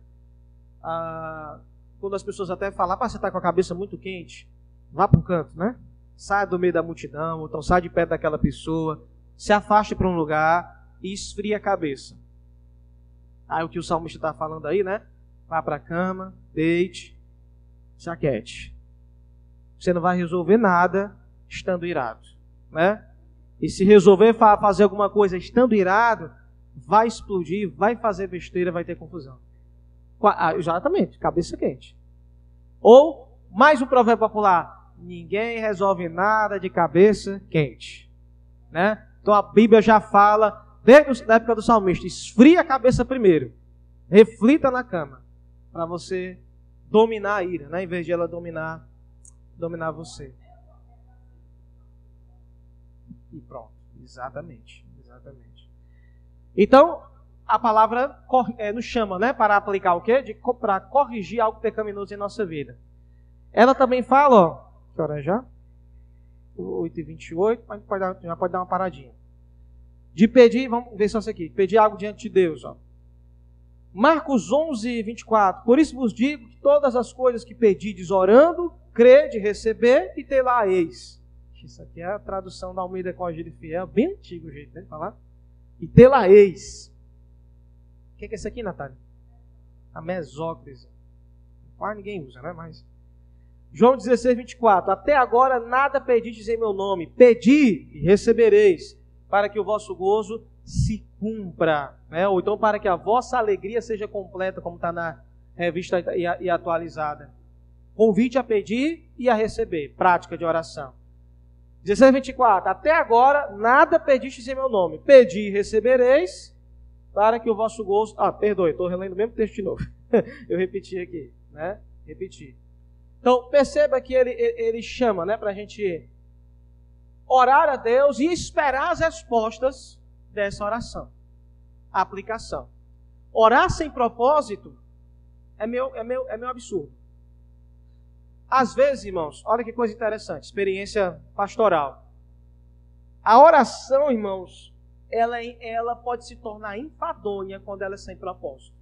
Ah, quando as pessoas até falam, para você está com a cabeça muito quente, vá para um canto, né? Saia do meio da multidão, ou então sai de perto daquela pessoa, se afaste para um lugar e esfria a cabeça. Aí o que o salmista está falando aí, né? Vá para a cama, deite, se aquete. Você não vai resolver nada estando irado, né? E se resolver fazer alguma coisa estando irado, vai explodir, vai fazer besteira, vai ter confusão. Ah, exatamente, cabeça quente. Ou, mais um provérbio popular, ninguém resolve nada de cabeça quente. Né? Então a Bíblia já fala, desde a época do salmista, esfria a cabeça primeiro. Reflita na cama, para você dominar a ira, né? em vez de ela dominar, dominar você. E pronto. Exatamente. Exatamente. Então, a palavra é, nos chama, né? Para aplicar o quê? De, para corrigir algo pecaminoso em nossa vida. Ela também fala, ó. Que hora é já? 8h28, mas pode dar, já pode dar uma paradinha. De pedir, vamos ver só isso aqui. Pedir algo diante de Deus, ó. Marcos 11, 24. Por isso vos digo que todas as coisas que pedides orando, crede, receber e ter lá eis. Isso aqui é a tradução da Almeida com Gíria Fiel, bem antigo o jeito né, de falar. E tê-la-eis. O que é isso aqui, Natália? A mesócrise. Quase ninguém usa, né? Mas. João 16, 24. Até agora nada pedistes em meu nome. Pedi e recebereis, para que o vosso gozo se cumpra. Né? Ou então para que a vossa alegria seja completa, como está na revista e atualizada. Convite a pedir e a receber. Prática de oração. 16, 24. Até agora nada pedistes em meu nome. Pedi e recebereis, para que o vosso gozo. Ah, perdoe, estou relendo o mesmo texto de novo. Eu repeti aqui, né? Repeti. Então, perceba que ele, ele chama, né, para a gente orar a Deus e esperar as respostas dessa oração. Aplicação. Orar sem propósito é meu, é meu, é meu absurdo. Às vezes, irmãos, olha que coisa interessante, experiência pastoral. A oração, irmãos, ela, ela pode se tornar enfadonha quando ela é sem propósito.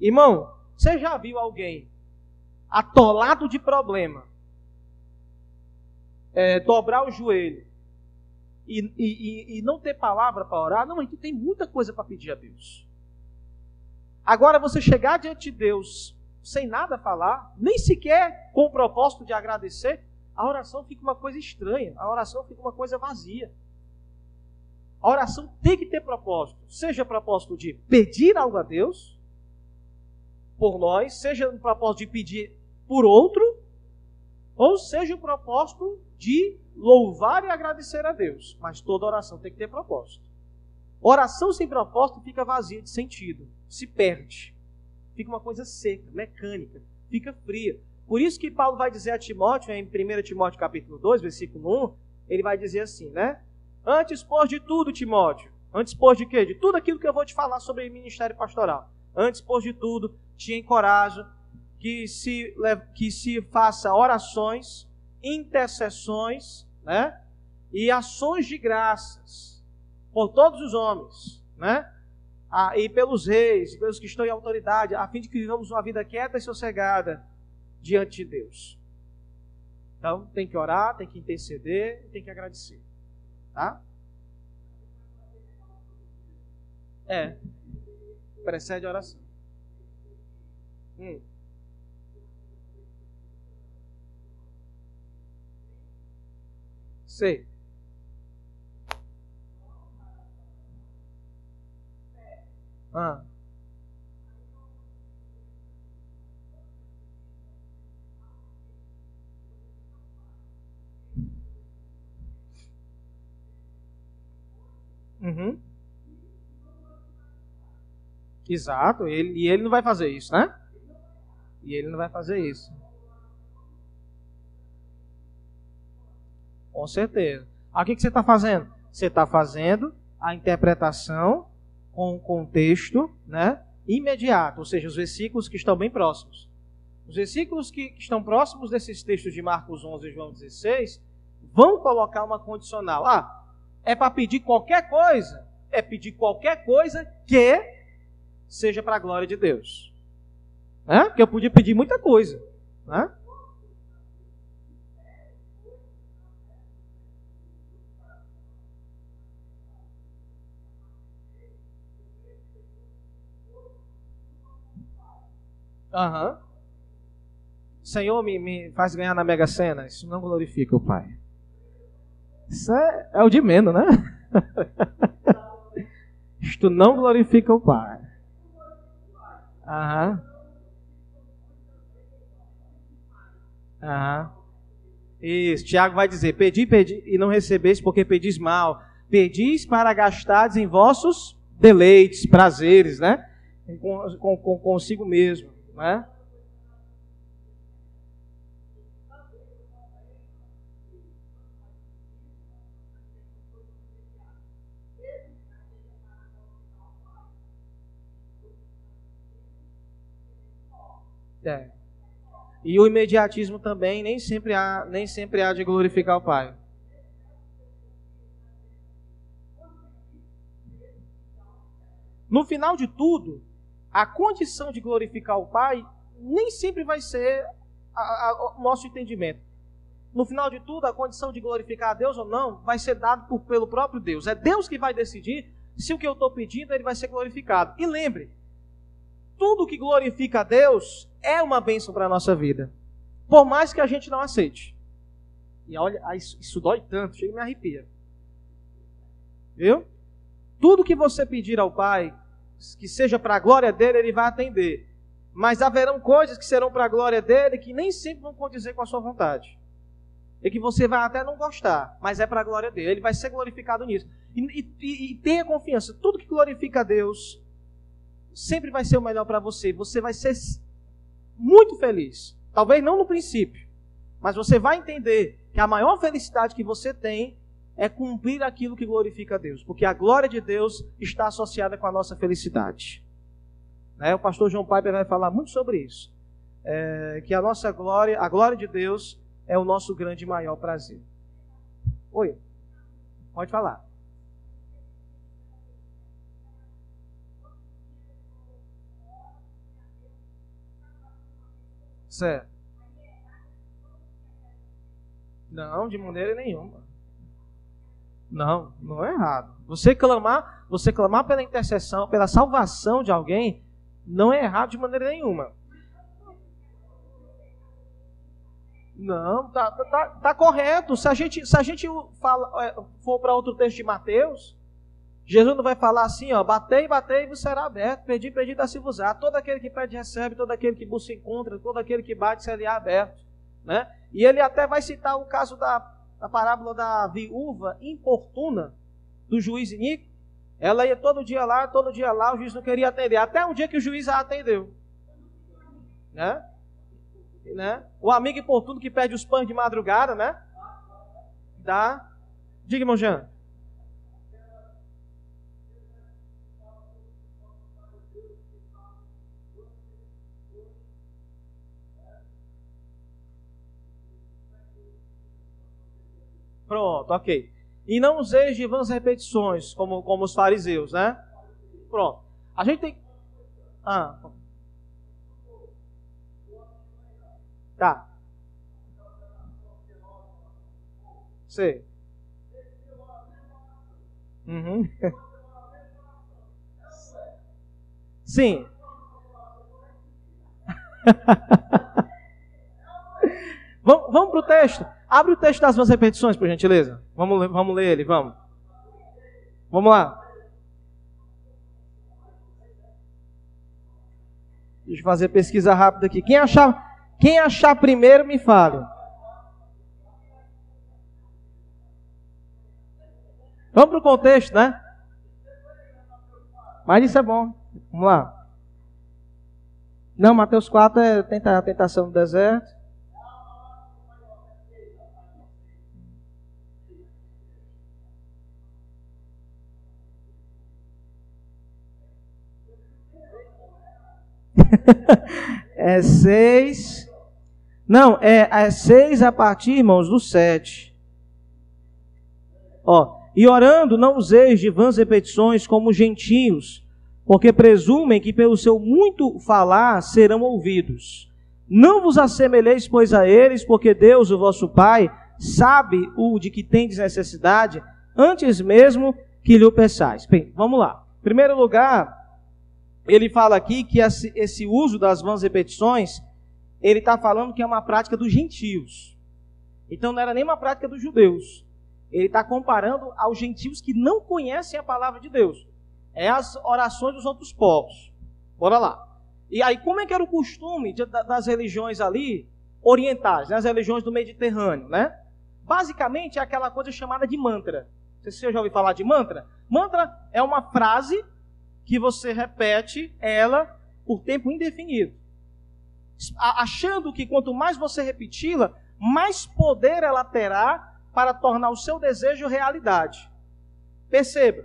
Irmão, você já viu alguém atolado de problema, é, dobrar o joelho e, e, e não ter palavra para orar? Não, a gente tem muita coisa para pedir a Deus. Agora, você chegar diante de Deus sem nada falar, nem sequer com o propósito de agradecer, a oração fica uma coisa estranha, a oração fica uma coisa vazia. A oração tem que ter propósito, seja propósito de pedir algo a Deus por nós, seja o propósito de pedir por outro, ou seja o propósito de louvar e agradecer a Deus. Mas toda oração tem que ter propósito. Oração sem propósito fica vazia de sentido, se perde fica uma coisa seca, mecânica, fica fria. Por isso que Paulo vai dizer a Timóteo, em 1 Timóteo capítulo 2, versículo 1, ele vai dizer assim, né? Antes, por de tudo, Timóteo. Antes, por de quê? De tudo aquilo que eu vou te falar sobre ministério pastoral. Antes, por de tudo, te encorajo que se, que se faça orações, intercessões, né? E ações de graças por todos os homens, né? Ah, e pelos reis, pelos que estão em autoridade, a fim de que vivamos uma vida quieta e sossegada diante de Deus. Então, tem que orar, tem que interceder, tem que agradecer. Tá? É. Precede a oração. Hum. Sei. Ah. Uhum. Exato, ele, e ele não vai fazer isso, né? E ele não vai fazer isso. Com certeza. Aqui que você está fazendo? Você está fazendo a interpretação com o contexto né, imediato, ou seja, os versículos que estão bem próximos. Os versículos que, estão próximos desses textos de Marcos 11 e João 16 vão colocar uma condicional. Ah, é para pedir qualquer coisa? É pedir qualquer coisa que seja para a glória de Deus. Né? Porque eu podia pedir muita coisa. Né? Aham. Senhor, me, me faz ganhar na Mega Sena. Isso não glorifica o Pai. Isso é, é o de menos, né? Isto não glorifica o Pai. Aham. Aham. Isso, Tiago vai dizer: Pedi, pedi e não recebes, porque pedis mal. Pedis para gastares em vossos deleites, prazeres, né? Com, com, consigo mesmo. Né? É. E o imediatismo também nem sempre há, nem sempre há de glorificar o Pai. No final de tudo, a condição de glorificar o Pai nem sempre vai ser o nosso entendimento. No final de tudo, a condição de glorificar a Deus ou não vai ser dado por, pelo próprio Deus. É Deus que vai decidir se o que eu estou pedindo ele vai ser glorificado. E lembre, tudo que glorifica a Deus é uma bênção para a nossa vida, por mais que a gente não aceite. E olha, isso, isso dói tanto, chega e me arrepia. Viu? Tudo que você pedir ao Pai, que seja para a glória dele, ele vai atender. Mas haverão coisas que serão para a glória dele que nem sempre vão condizer com a sua vontade. E que você vai até não gostar, mas é para a glória dele. Ele vai ser glorificado nisso. E, e, e tenha confiança: tudo que glorifica a Deus sempre vai ser o melhor para você. Você vai ser muito feliz. Talvez não no princípio, mas você vai entender que a maior felicidade que você tem é cumprir aquilo que glorifica a Deus, porque a glória de Deus está associada com a nossa felicidade. Né? O pastor João Piper vai falar muito sobre isso, é, que a nossa glória, a glória de Deus é o nosso grande e maior prazer. Oi, pode falar. Certo. Não, de maneira nenhuma. Não, não é errado. Você clamar, você clamar pela intercessão, pela salvação de alguém, não é errado de maneira nenhuma. Não, tá, tá, tá, tá correto. Se a gente, se a gente fala, é, for para outro texto de Mateus, Jesus não vai falar assim, ó, batei, batei vos será aberto, pedi, pedi, dá-se vos á. Todo aquele que pede, recebe, todo aquele que busca, encontra, todo aquele que bate, será aberto. Né? E ele até vai citar o caso da a parábola da viúva importuna do juiz Inico. Ela ia todo dia lá, todo dia lá, o juiz não queria atender. Até um dia que o juiz a atendeu. Né? né? O amigo importuno que pede os pães de madrugada, né? Dá. Diga, irmão Jean. Pronto, ok. E não useis de vãs repetições, como, como os fariseus, né? Pronto. A gente tem. Ah. Tá. Sei. Uhum. Sim. vamos vamos para o texto. Abre o texto das duas repetições, por gentileza. Vamos, vamos ler ele, vamos. Vamos lá. Deixa eu fazer pesquisa rápida aqui. Quem achar, quem achar primeiro, me fale. Vamos para o contexto, né? Mas isso é bom. Vamos lá. Não, Mateus 4 é a tentação do deserto. é seis. Não, é, é a partir, irmãos, do sete. Ó, e orando, não useis de vãs repetições como gentios, porque presumem que pelo seu muito falar serão ouvidos. Não vos assemelheis, pois, a eles, porque Deus, o vosso Pai, sabe o de que tendes necessidade, antes mesmo que lhe o peçais. Bem, vamos lá. Em primeiro lugar, ele fala aqui que esse uso das vãs repetições, ele está falando que é uma prática dos gentios. Então não era nem uma prática dos judeus. Ele está comparando aos gentios que não conhecem a palavra de Deus. É as orações dos outros povos. Bora lá. E aí, como é que era o costume de, das religiões ali orientais, né? as religiões do Mediterrâneo, né? Basicamente é aquela coisa chamada de mantra. Você já ouviu falar de mantra? Mantra é uma frase que você repete ela por tempo indefinido. Achando que quanto mais você repeti-la, mais poder ela terá para tornar o seu desejo realidade. Perceba,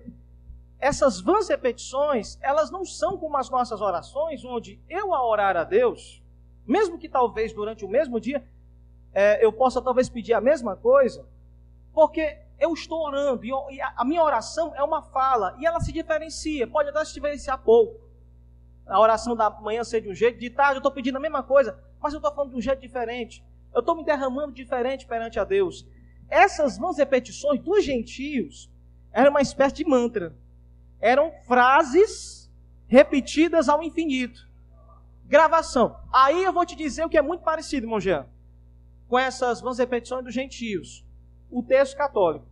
essas vãs repetições, elas não são como as nossas orações, onde eu, a orar a Deus, mesmo que talvez durante o mesmo dia, é, eu possa talvez pedir a mesma coisa, porque eu estou orando e, a minha oração é uma fala e ela se diferencia, pode até se diferenciar pouco. A oração da manhã ser de um jeito, de tarde eu estou pedindo a mesma coisa, mas eu estou falando de um jeito diferente. Eu estou me derramando diferente perante a Deus. Essas vãs repetições dos gentios eram uma espécie de mantra. Eram frases repetidas ao infinito. Gravação. Aí eu vou te dizer o que é muito parecido, irmão Jean, com essas vãs repetições dos gentios. O texto católico.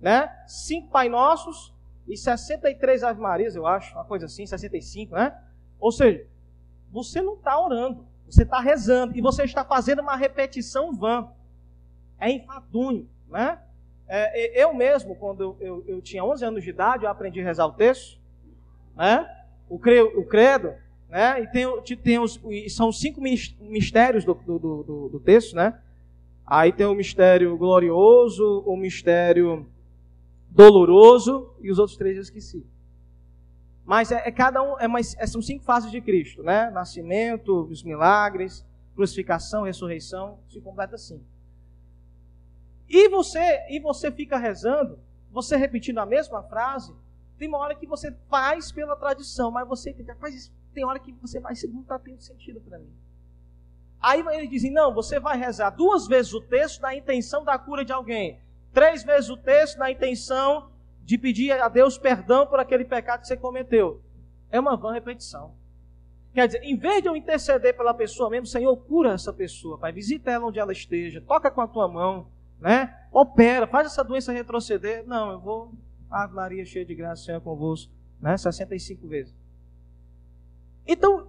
Né? Cinco Pai Nossos e 63 Ave Marias, eu acho, uma coisa assim, 65, né? Ou seja, você não está orando, você está rezando e você está fazendo uma repetição vã é enfadonho, né? É, eu mesmo, quando eu, eu, eu, tinha 11 anos de idade, eu aprendi a rezar o texto, né? O, cre, o credo, né? E tem, tem os, são cinco mistérios do, do, do, do texto, né? Aí tem o mistério glorioso, o mistério doloroso e os outros três eu esqueci. Mas é, é cada um, é mais, é, são cinco fases de Cristo, né? Nascimento, os milagres, crucificação, ressurreição, se completa assim. E você, e você fica rezando, você repetindo a mesma frase, tem uma hora que você faz pela tradição, mas você faz tem hora que você vai, não está tendo sentido para mim. Aí eles dizem, não, você vai rezar duas vezes o texto na intenção da cura de alguém, três vezes o texto na intenção de pedir a Deus perdão por aquele pecado que você cometeu. É uma vã repetição. Quer dizer, em vez de eu interceder pela pessoa mesmo, Senhor, cura essa pessoa, Pai, visita ela onde ela esteja, toca com a tua mão, né? Opera, faz essa doença retroceder. Não, eu vou, Ave Maria cheia de graça, Senhor convosco, né? 65 vezes. Então,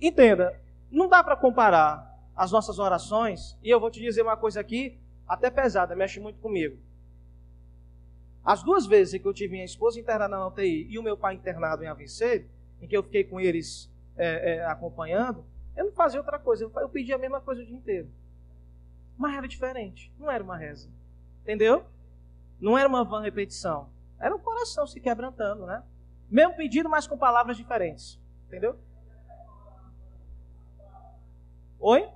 entenda, não dá para comparar as nossas orações, e eu vou te dizer uma coisa aqui, até pesada, mexe muito comigo. As duas vezes que eu tive minha esposa internada na UTI e o meu pai internado em AVC, em que eu fiquei com eles é, é, acompanhando, eu não fazia outra coisa, eu, eu pedia a mesma coisa o dia inteiro. Mas era diferente. Não era uma reza. Entendeu? Não era uma vã repetição. Era o coração se quebrantando, né? Mesmo pedido, mas com palavras diferentes. Entendeu? Oi?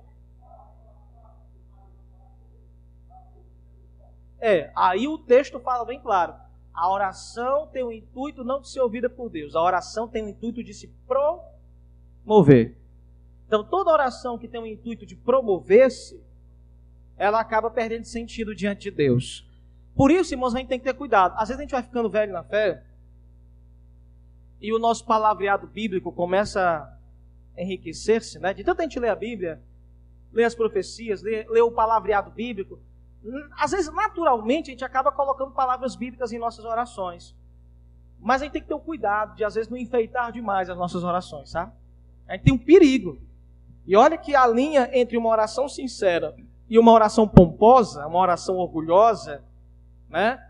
É, aí o texto fala bem claro. A oração tem o intuito não de ser ouvida por Deus. A oração tem o intuito de se promover. Então, toda oração que tem o intuito de promover-se, ela acaba perdendo sentido diante de Deus. Por isso, irmãos, a gente tem que ter cuidado. Às vezes a gente vai ficando velho na fé e o nosso palavreado bíblico começa enriquecer-se, né? De tanto a gente ler a Bíblia, ler as profecias, ler, ler o palavreado bíblico, às vezes, naturalmente, a gente acaba colocando palavras bíblicas em nossas orações. Mas a gente tem que ter o cuidado de, às vezes, não enfeitar demais as nossas orações, sabe? A gente tem um perigo. E olha que a linha entre uma oração sincera e uma oração pomposa, uma oração orgulhosa, né?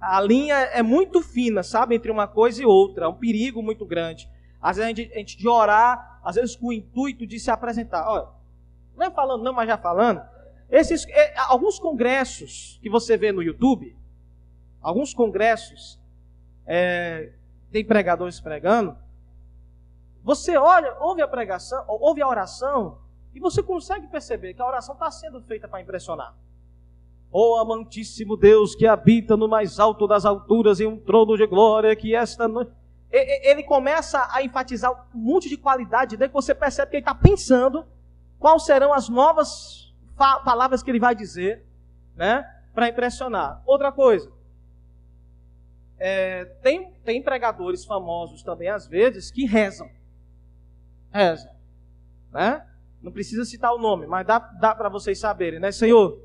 A linha é muito fina, sabe? Entre uma coisa e outra. É um perigo muito grande. Às vezes a gente, a gente de orar, às vezes com o intuito de se apresentar. Olha, não é falando não, mas já falando. Esses, é, alguns congressos que você vê no YouTube, alguns congressos, é, tem pregadores pregando, você olha, ouve a pregação, ouve a oração, e você consegue perceber que a oração está sendo feita para impressionar. Ó oh, amantíssimo Deus que habita no mais alto das alturas em um trono de glória, que esta noite. Ele começa a enfatizar um monte de qualidade dele que você percebe que ele está pensando quais serão as novas palavras que ele vai dizer, né? Para impressionar. Outra coisa. É, tem, tem pregadores famosos também, às vezes, que rezam. Rezam. Né? Não precisa citar o nome, mas dá, dá para vocês saberem, né? Senhor,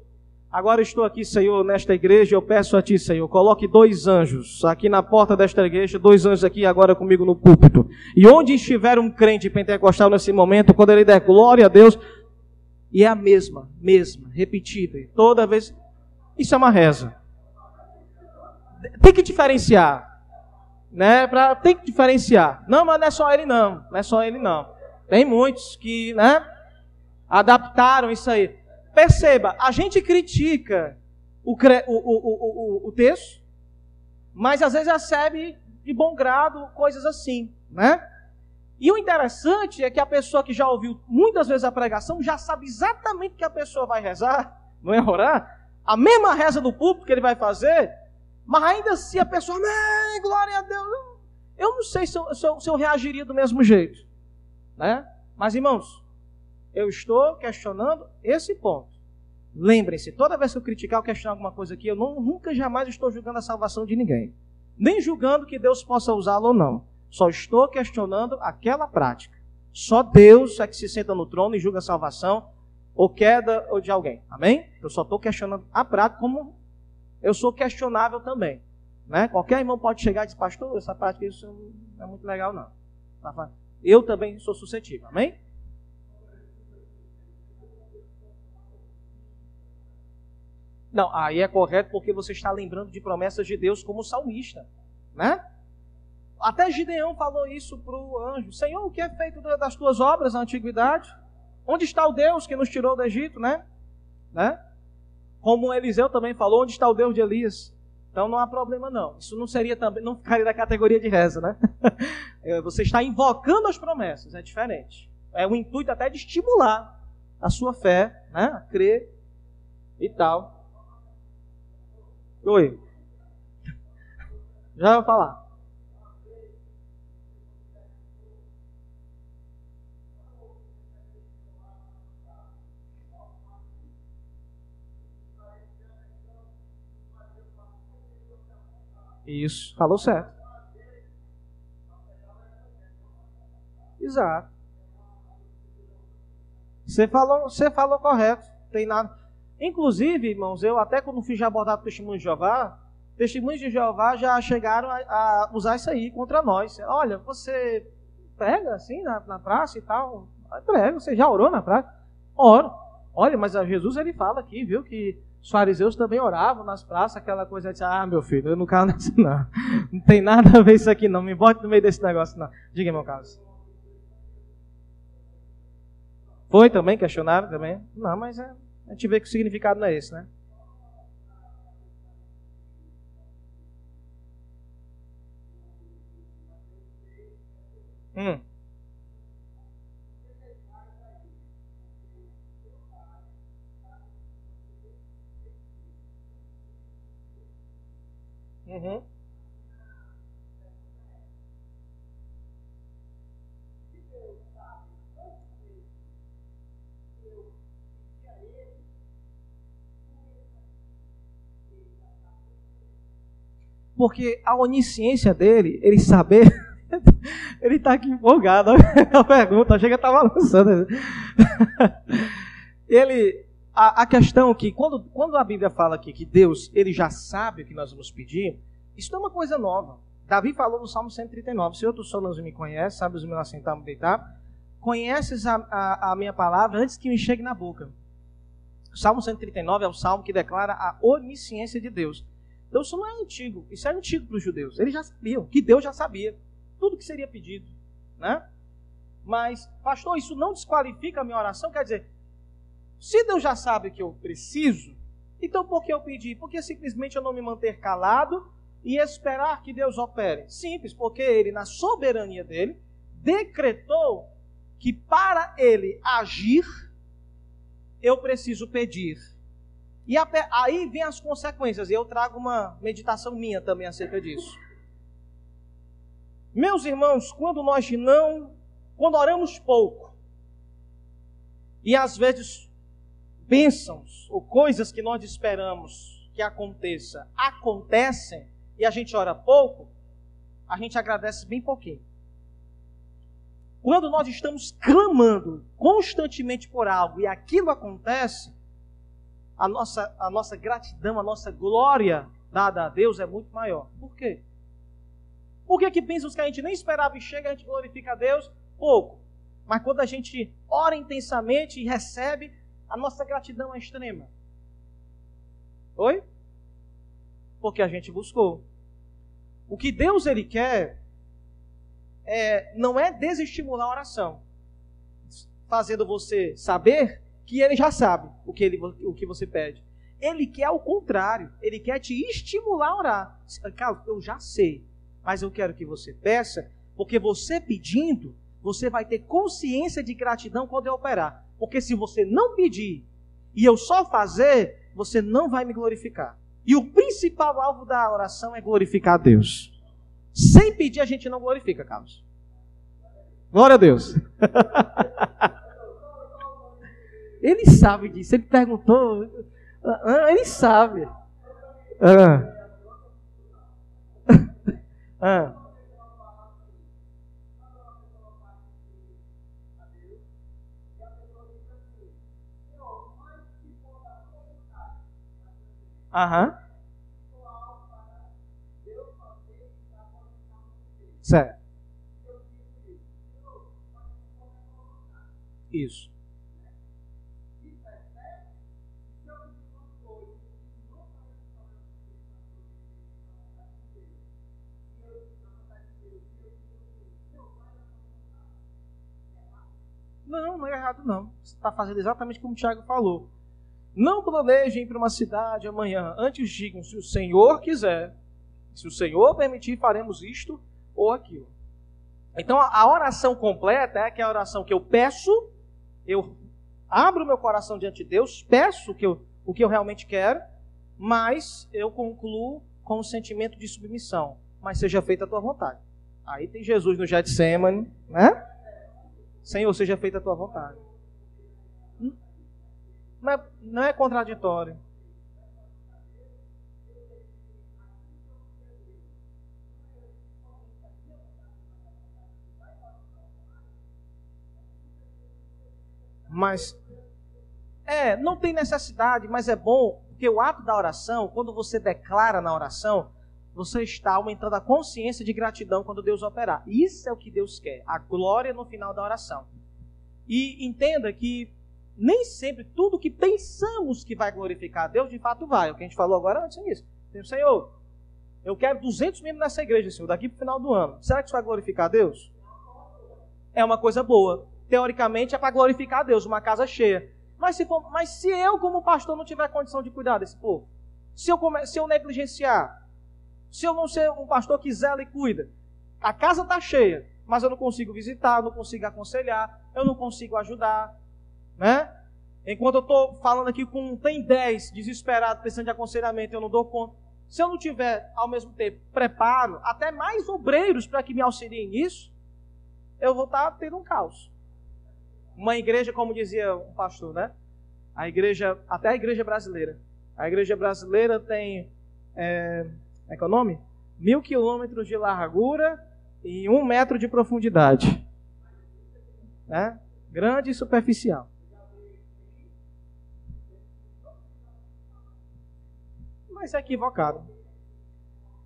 agora estou aqui, Senhor, nesta igreja, eu peço a Ti, Senhor, coloque dois anjos aqui na porta desta igreja, dois anjos aqui agora comigo no púlpito. E onde estiver um crente pentecostal nesse momento, quando ele der glória a Deus, e é a mesma, mesma, repetida. Toda vez. Isso é uma reza. Tem que diferenciar. Né? Pra, tem que diferenciar. Não, mas não é só ele não. Não é só ele não. Tem muitos que, né? Adaptaram isso aí. Perceba, a gente critica o, o, o, o, texto, mas às vezes recebe de bom grado coisas assim, né? E o interessante é que a pessoa que já ouviu muitas vezes a pregação já sabe exatamente que a pessoa vai rezar, não é orar, a mesma reza do púlpito que ele vai fazer, mas ainda assim a pessoa, glória a Deus, eu não sei se eu, se, eu, se eu, reagiria do mesmo jeito, né? Mas irmãos, eu estou questionando esse ponto. Lembrem-se, toda vez que eu criticar ou questionar alguma coisa aqui, eu não, nunca jamais estou julgando a salvação de ninguém, nem julgando que Deus possa usá-lo ou não. Só estou questionando aquela prática. Só Deus é que se senta no trono e julga a salvação ou queda ou de alguém. Amém? Eu só estou questionando a prática como eu sou questionável também. Né? Qualquer irmão pode chegar e dizer, pastor, essa prática isso não é muito legal não. Tá eu também sou suscetível. Amém? Não, aí é correto porque você está lembrando de promessas de Deus como salmista, né? Até Gideão falou isso para o anjo: Senhor, o que é feito das tuas obras na antiguidade? Onde está o Deus que nos tirou do Egito, né? né? Como Eliseu também falou: onde está o Deus de Elias? Então não há problema não. Isso não seria também, não ficaria da categoria de reza, né? É, você está invocando as promessas, é diferente. É o intuito até de estimular a sua fé, né? A crer e tal. Oi. Já vou falar. Isso, falou certo. Exato. Você falou, você falou correto. Tem nada. Inclusive, irmãos, eu até quando fiz abordar o testemunho de Jeová, testemunhos de Jeová já chegaram a, a, usar isso aí contra nós. Olha, você prega assim na, na praça e tal. Prega, você já orou na praça? Oro. Olha, mas Jesus ele fala aqui, viu, que os fariseus também oravam nas praças, aquela coisa de, ah, meu filho, eu não quero nessa não. Não tem nada a ver isso aqui não, me bote no meio desse negócio não. Diga, meu caso. Foi também, questionaram também? Não, mas é, a gente vê que o significado não é esse, né? Hum. Uhum. Porque a onisciência dele, ele saber Ele está aqui empolgado. A pergunta, chega a estar tá balançando. Ele, a, a questão que, quando, quando a Bíblia fala aqui que Deus, ele já sabe o que nós vamos pedir, isso não é uma coisa nova. Davi falou no Salmo 139, se outros solos me conhecem, sabe os meus assentar, me deitar, conheces a, a, a minha palavra antes que me chegue na boca. O Salmo 139 é o salmo que declara a onisciência de Deus. Então isso não é antigo, isso é antigo para os judeus. Eles já sabiam, que Deus já sabia tudo que seria pedido, né? Mas, pastor, isso não desqualifica a minha oração? Quer dizer, se Deus já sabe que eu preciso, então por que eu pedir? Porque simplesmente eu não me manter calado e esperar que Deus opere? Simples, porque Ele, na soberania dele, decretou que para Ele agir, eu preciso pedir. E aí vem as consequências, eu trago uma meditação minha também acerca disso. Meus irmãos, quando nós não, quando oramos pouco, e às vezes bênçãos ou coisas que nós esperamos que aconteça, acontecem, e a gente ora pouco, a gente agradece bem pouquinho. Quando nós estamos clamando constantemente por algo e aquilo acontece, a nossa, a nossa gratidão, a nossa glória dada a Deus é muito maior. Por quê? Por que, que pensam que a gente nem esperava e chega, a gente glorifica a Deus? Pouco. Mas quando a gente ora intensamente e recebe, a nossa gratidão é extrema. Oi? Porque a gente buscou. O que Deus ele quer é, não é desestimular a oração, fazendo você saber que ele já sabe o que, ele, o que você pede. Ele quer o contrário, ele quer te estimular a orar. Carlos, eu já sei, mas eu quero que você peça, porque você pedindo, você vai ter consciência de gratidão quando eu operar. Porque se você não pedir e eu só fazer, você não vai me glorificar. E o principal alvo da oração é glorificar a Deus. Sem pedir, a gente não glorifica, Carlos. Glória a Deus. Ele sabe disso. Ele perguntou. Ele sabe. Ah. Ah. Aham. Certo. Isso. Não, não é errado não. Você está fazendo exatamente como o Tiago falou. Não planejem para uma cidade amanhã. Antes digam, se o Senhor quiser, se o Senhor permitir, faremos isto ou aquilo. Então a oração completa é é a oração que eu peço, eu abro meu coração diante de Deus, peço o que eu, o que eu realmente quero, mas eu concluo com um sentimento de submissão. Mas seja feita a tua vontade. Aí tem Jesus no Getsemane, né? Senhor, seja feita a tua vontade. Não é, não é contraditório. Mas é, não tem necessidade, mas é bom, porque o ato da oração, quando você declara na oração, você está aumentando a consciência de gratidão quando Deus operar. Isso é o que Deus quer, a glória no final da oração. E entenda que nem sempre tudo que pensamos que vai glorificar a Deus, de fato vai. É o que a gente falou agora antes disso. Senhor, eu quero 200 membros nessa igreja, Senhor, daqui para o final do ano. Será que isso vai glorificar a Deus? É uma coisa boa. Teoricamente é para glorificar a Deus, uma casa cheia. Mas se, for, mas se eu, como pastor, não tiver condição de cuidar desse povo, se eu, se eu negligenciar, se eu não ser um pastor que zela e cuida, a casa está cheia, mas eu não consigo visitar, não consigo aconselhar, eu não consigo ajudar, né? Enquanto eu estou falando aqui com tem 10 desesperados precisando de aconselhamento, eu não dou conta. Se eu não tiver, ao mesmo tempo, preparo, até mais obreiros para que me auxiliem nisso, eu vou estar tá tendo um caos. Uma igreja, como dizia um pastor, né? A igreja, até a igreja brasileira. A igreja brasileira tem é, é que é o nome? Mil quilômetros de largura e um metro de profundidade. Né? Grande e superficial. Mas é equivocado.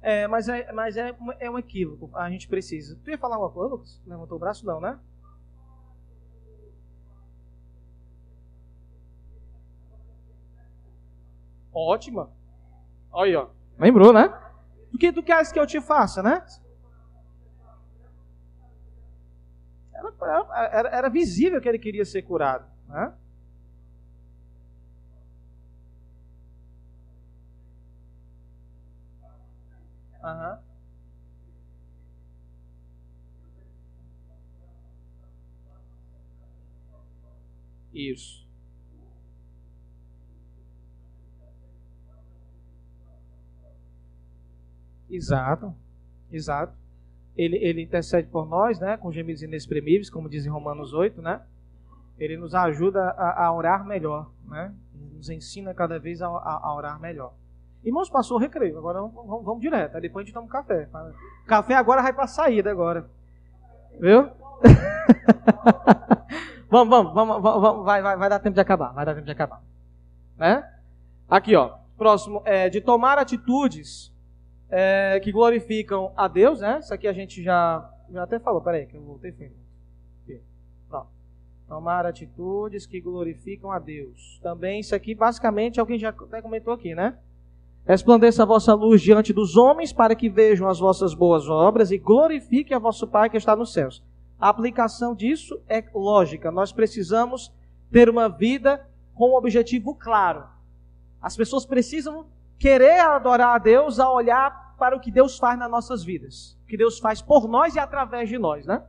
É, mas é, mas é, é um equívoco. A gente precisa. Tu ia falar uma coisa, Lucas? Levantou o braço? Não, né? Ótima. Olha aí, ó. Lembrou, né? O que tu queres que eu te faça, né? Era, era, era visível que ele queria ser curado. Né? Aham. Isso. Exato, exato. Ele, ele intercede por nós, né, com gemidos inexprimíveis, como diz em Romanos 8, né? Ele nos ajuda a, a orar melhor, né? Nos ensina cada vez a, a, a orar melhor. Irmãos, passou o recreio, agora vamos, vamos, direto, aí depois a gente toma um café. Café agora vai para a saída agora. Viu? vamos, vamos, vamos, vamos, vai, vai, vai dar tempo de acabar, vai dar tempo de acabar. Né? Aqui, ó, próximo, é, de tomar atitudes é, que glorificam a Deus, né? Isso aqui a gente já, já até falou, peraí, que eu voltei firme. Pronto. Tomar atitudes que glorificam a Deus. Também isso aqui basicamente é o que a gente já até comentou aqui, né? Resplandeça a vossa luz diante dos homens, para que vejam as vossas boas obras e glorifiquem a vosso Pai que está nos céus. A aplicação disso é lógica. Nós precisamos ter uma vida com um objetivo claro. As pessoas precisam querer adorar a Deus a olhar para o que Deus faz nas nossas vidas. O que Deus faz por nós e através de nós, né?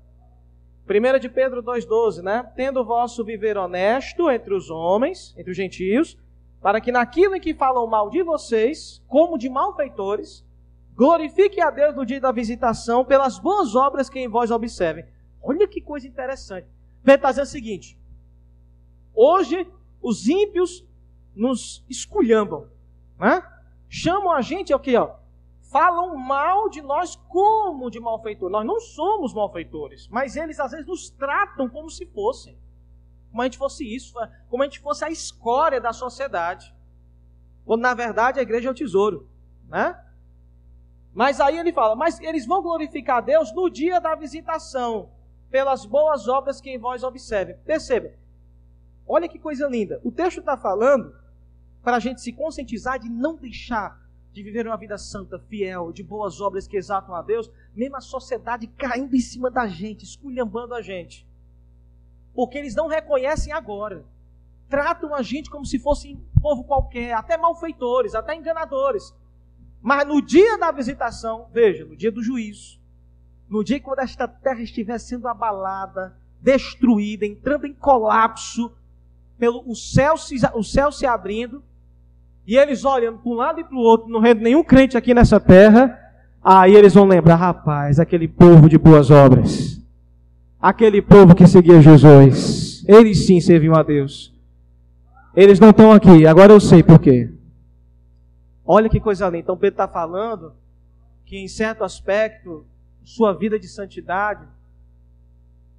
1 de Pedro 2,12, né? Tendo o vosso viver honesto entre os homens, entre os gentios, para que naquilo em que falam mal de vocês, como de malfeitores, glorifique a Deus no dia da visitação pelas boas obras que em vós observem. Olha que coisa interessante. Pedro está dizendo o seguinte: hoje os ímpios nos esculhambam, né? Chamam a gente, é o que? Ó, falam mal de nós como de malfeitores. Nós não somos malfeitores, mas eles às vezes nos tratam como se fossem como a gente fosse isso, como a gente fosse a escória da sociedade. Quando na verdade a igreja é o tesouro, né? Mas aí ele fala, mas eles vão glorificar a Deus no dia da visitação, pelas boas obras que em vós observem. Perceba, olha que coisa linda. O texto está falando para a gente se conscientizar de não deixar de viver uma vida santa, fiel, de boas obras que exaltam a Deus, mesmo a sociedade caindo em cima da gente, esculhambando a gente porque eles não reconhecem agora. Tratam a gente como se fosse um povo qualquer, até malfeitores, até enganadores. Mas no dia da visitação, veja, no dia do juízo, no dia quando esta terra estiver sendo abalada, destruída, entrando em colapso, pelo o céu se, o céu se abrindo, e eles olhando para um lado e para o outro, não vendo nenhum crente aqui nessa terra, aí eles vão lembrar, rapaz, aquele povo de boas obras aquele povo que seguia Jesus. Eles sim serviam a Deus. Eles não estão aqui, agora eu sei por quê. Olha que coisa linda. Então Pedro está falando que em certo aspecto, sua vida de santidade,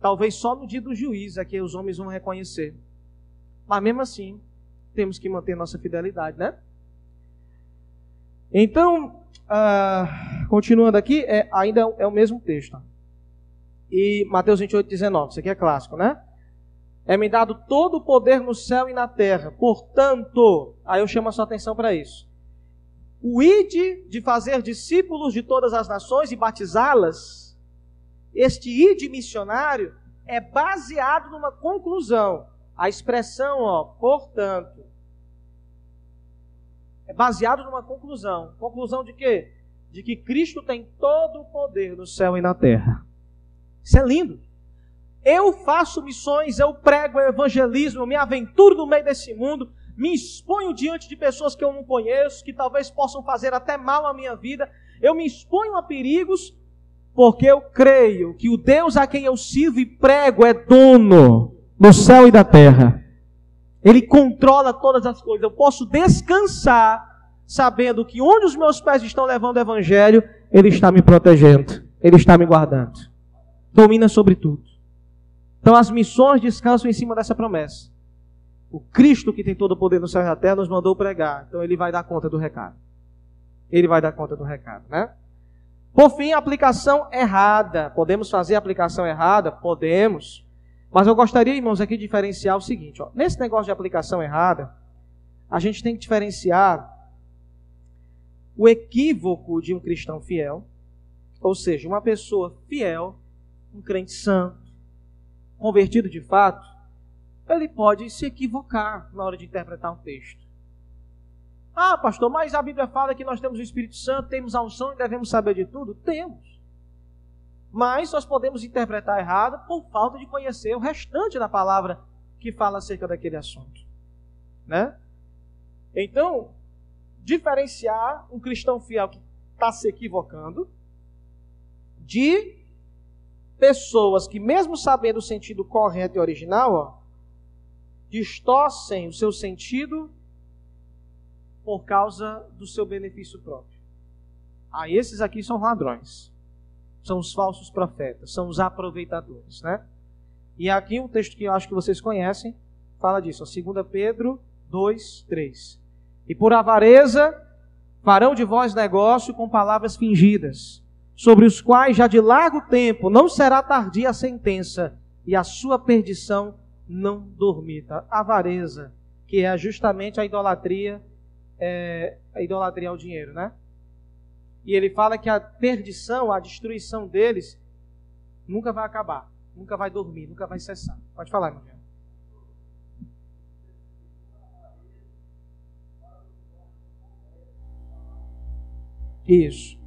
talvez só no dia do juízo é que os homens vão reconhecer. Mas mesmo assim, temos que manter nossa fidelidade, né? Então, uh, continuando aqui, é, ainda é o mesmo texto e Mateus 28, 19. Isso aqui é clássico, né? É-me dado todo o poder no céu e na terra. Portanto, aí eu chamo a sua atenção para isso. O ide de fazer discípulos de todas as nações e batizá-las, este ide missionário é baseado numa conclusão. A expressão, ó, portanto, é baseado numa conclusão. Conclusão de quê? De que Cristo tem todo o poder no céu e na terra. Isso é lindo. Eu faço missões, eu prego evangelismo, eu me aventuro no meio desse mundo, me exponho diante de pessoas que eu não conheço, que talvez possam fazer até mal à minha vida. Eu me exponho a perigos, porque eu creio que o Deus a quem eu sirvo e prego é dono do céu e da terra. Ele controla todas as coisas. Eu posso descansar sabendo que onde os meus pés estão levando o evangelho, ele está me protegendo. Ele está me guardando. Domina sobre tudo. Então as missões descansam em cima dessa promessa. O Cristo que tem todo o poder no céu e na terra nos mandou pregar. Então ele vai dar conta do recado. Ele vai dar conta do recado, né? Por fim, aplicação errada. Podemos fazer aplicação errada? Podemos. Mas eu gostaria, irmãos, aqui de diferenciar o seguinte: ó. nesse negócio de aplicação errada, a gente tem que diferenciar o equívoco de um cristão fiel, ou seja, uma pessoa fiel, um crente santo, convertido de fato, ele pode se equivocar na hora de interpretar um texto. Ah, pastor, mas a Bíblia fala que nós temos o Espírito Santo, temos a unção e devemos saber de tudo? Temos. Mas nós podemos interpretar errado por falta de conhecer o restante da palavra que fala acerca daquele assunto. Né? Então, diferenciar um cristão fiel que está se equivocando de pessoas que, mesmo sabendo o sentido correto e original, ó, distorcem o seu sentido por causa do seu benefício próprio. Ah, esses aqui são ladrões. São os falsos profetas, são os aproveitadores, né? E aqui um texto que eu acho que vocês conhecem fala disso, 2 Pedro 2, 3. E por avareza farão de vós negócio com palavras fingidas sobre os quais já de largo tempo não será tardia a sentença, e a sua perdição não dormita. Avareza, que é justamente a idolatria, é, a idolatria ao dinheiro, né? E ele fala que a perdição, a destruição deles, nunca vai acabar, nunca vai dormir, nunca vai cessar. Pode falar, meu irmão. Isso.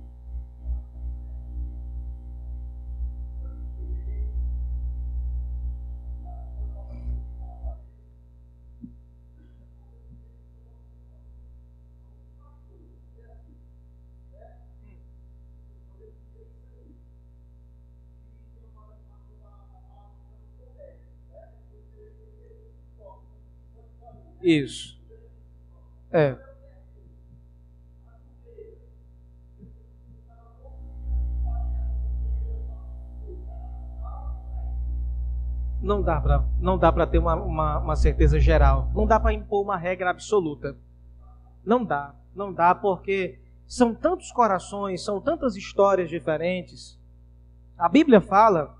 Isso. É. Não dá para não dá para ter uma, uma, uma certeza geral. Não dá para impor uma regra absoluta. Não dá, não dá porque são tantos corações, são tantas histórias diferentes. A Bíblia fala,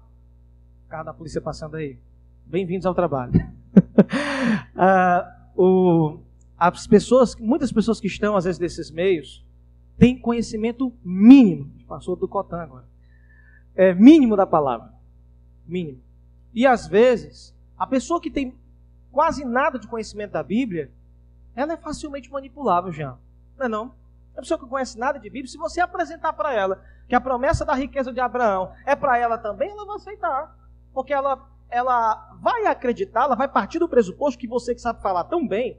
cara da polícia passando aí, bem-vindos ao trabalho. uh, o, as pessoas, muitas pessoas que estão às vezes desses meios têm conhecimento mínimo, passou do Cotan agora, é mínimo da palavra, mínimo. E às vezes a pessoa que tem quase nada de conhecimento da Bíblia, ela é facilmente manipulável, Jean. Não é não? A pessoa que conhece nada de Bíblia, se você apresentar para ela que a promessa da riqueza de Abraão é para ela também, ela vai aceitar. Porque ela ela vai acreditar, ela vai partir do pressuposto que você que sabe falar tão bem,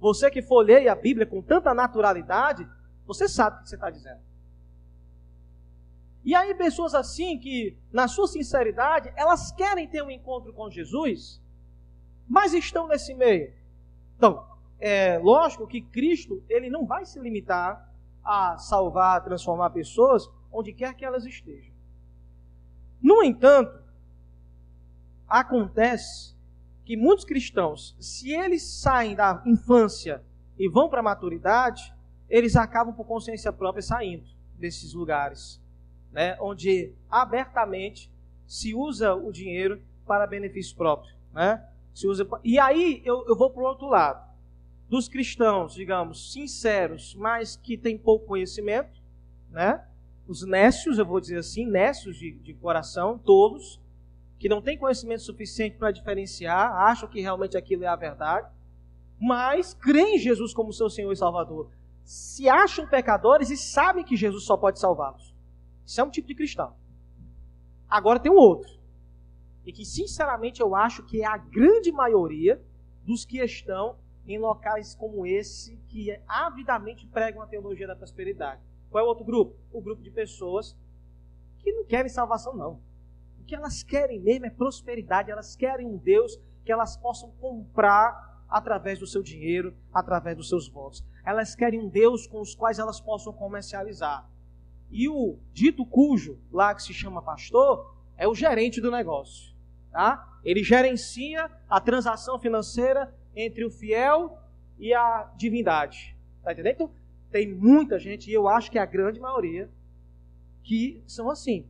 você que folheia a Bíblia com tanta naturalidade, você sabe o que você está dizendo. E aí, pessoas assim que, na sua sinceridade, elas querem ter um encontro com Jesus, mas estão nesse meio. Então, é lógico que Cristo, ele não vai se limitar a salvar, a transformar pessoas onde quer que elas estejam. No entanto, acontece que muitos cristãos, se eles saem da infância e vão para a maturidade, eles acabam por consciência própria saindo desses lugares, né, onde abertamente se usa o dinheiro para benefício próprio, né? Se usa e aí eu, eu vou para o outro lado dos cristãos, digamos, sinceros, mas que têm pouco conhecimento, né? Os nécios, eu vou dizer assim, nécios de, de coração, tolos, que não têm conhecimento suficiente para diferenciar, acham que realmente aquilo é a verdade, mas creem em Jesus como seu Senhor e Salvador. Se acham pecadores e sabem que Jesus só pode salvá-los. Isso é um tipo de cristão. Agora tem um outro. E que, sinceramente, eu acho que é a grande maioria dos que estão em locais como esse, que avidamente pregam a teologia da prosperidade. Qual é o outro grupo? O grupo de pessoas que não querem salvação, não. O que elas querem mesmo é prosperidade, elas querem um Deus que elas possam comprar através do seu dinheiro, através dos seus votos. Elas querem um Deus com os quais elas possam comercializar. E o dito cujo, lá que se chama pastor, é o gerente do negócio. Tá? Ele gerencia a transação financeira entre o fiel e a divindade. Tá entendendo? Então, tem muita gente, e eu acho que é a grande maioria, que são assim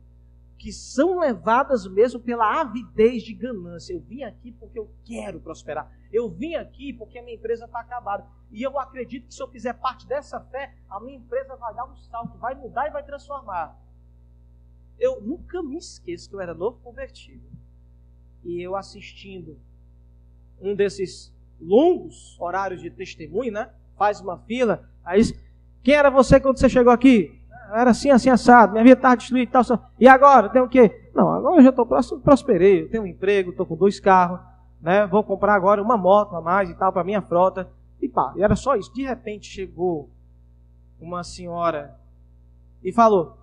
que são levadas mesmo pela avidez de ganância. Eu vim aqui porque eu quero prosperar. Eu vim aqui porque a minha empresa está acabada. E eu acredito que se eu fizer parte dessa fé, a minha empresa vai dar um salto, vai mudar e vai transformar. Eu nunca me esqueço que eu era novo convertido. E eu assistindo um desses longos horários de testemunho, né? Faz uma fila. Aí, quem era você quando você chegou aqui? Era assim, assim, assado, minha vida estava destruída e tal. E agora, tem o quê? Não, agora eu já estou prosperei, eu tenho um emprego, estou com dois carros, né? Vou comprar agora uma moto a mais e tal para minha frota. E pá, e era só isso. De repente chegou uma senhora e falou: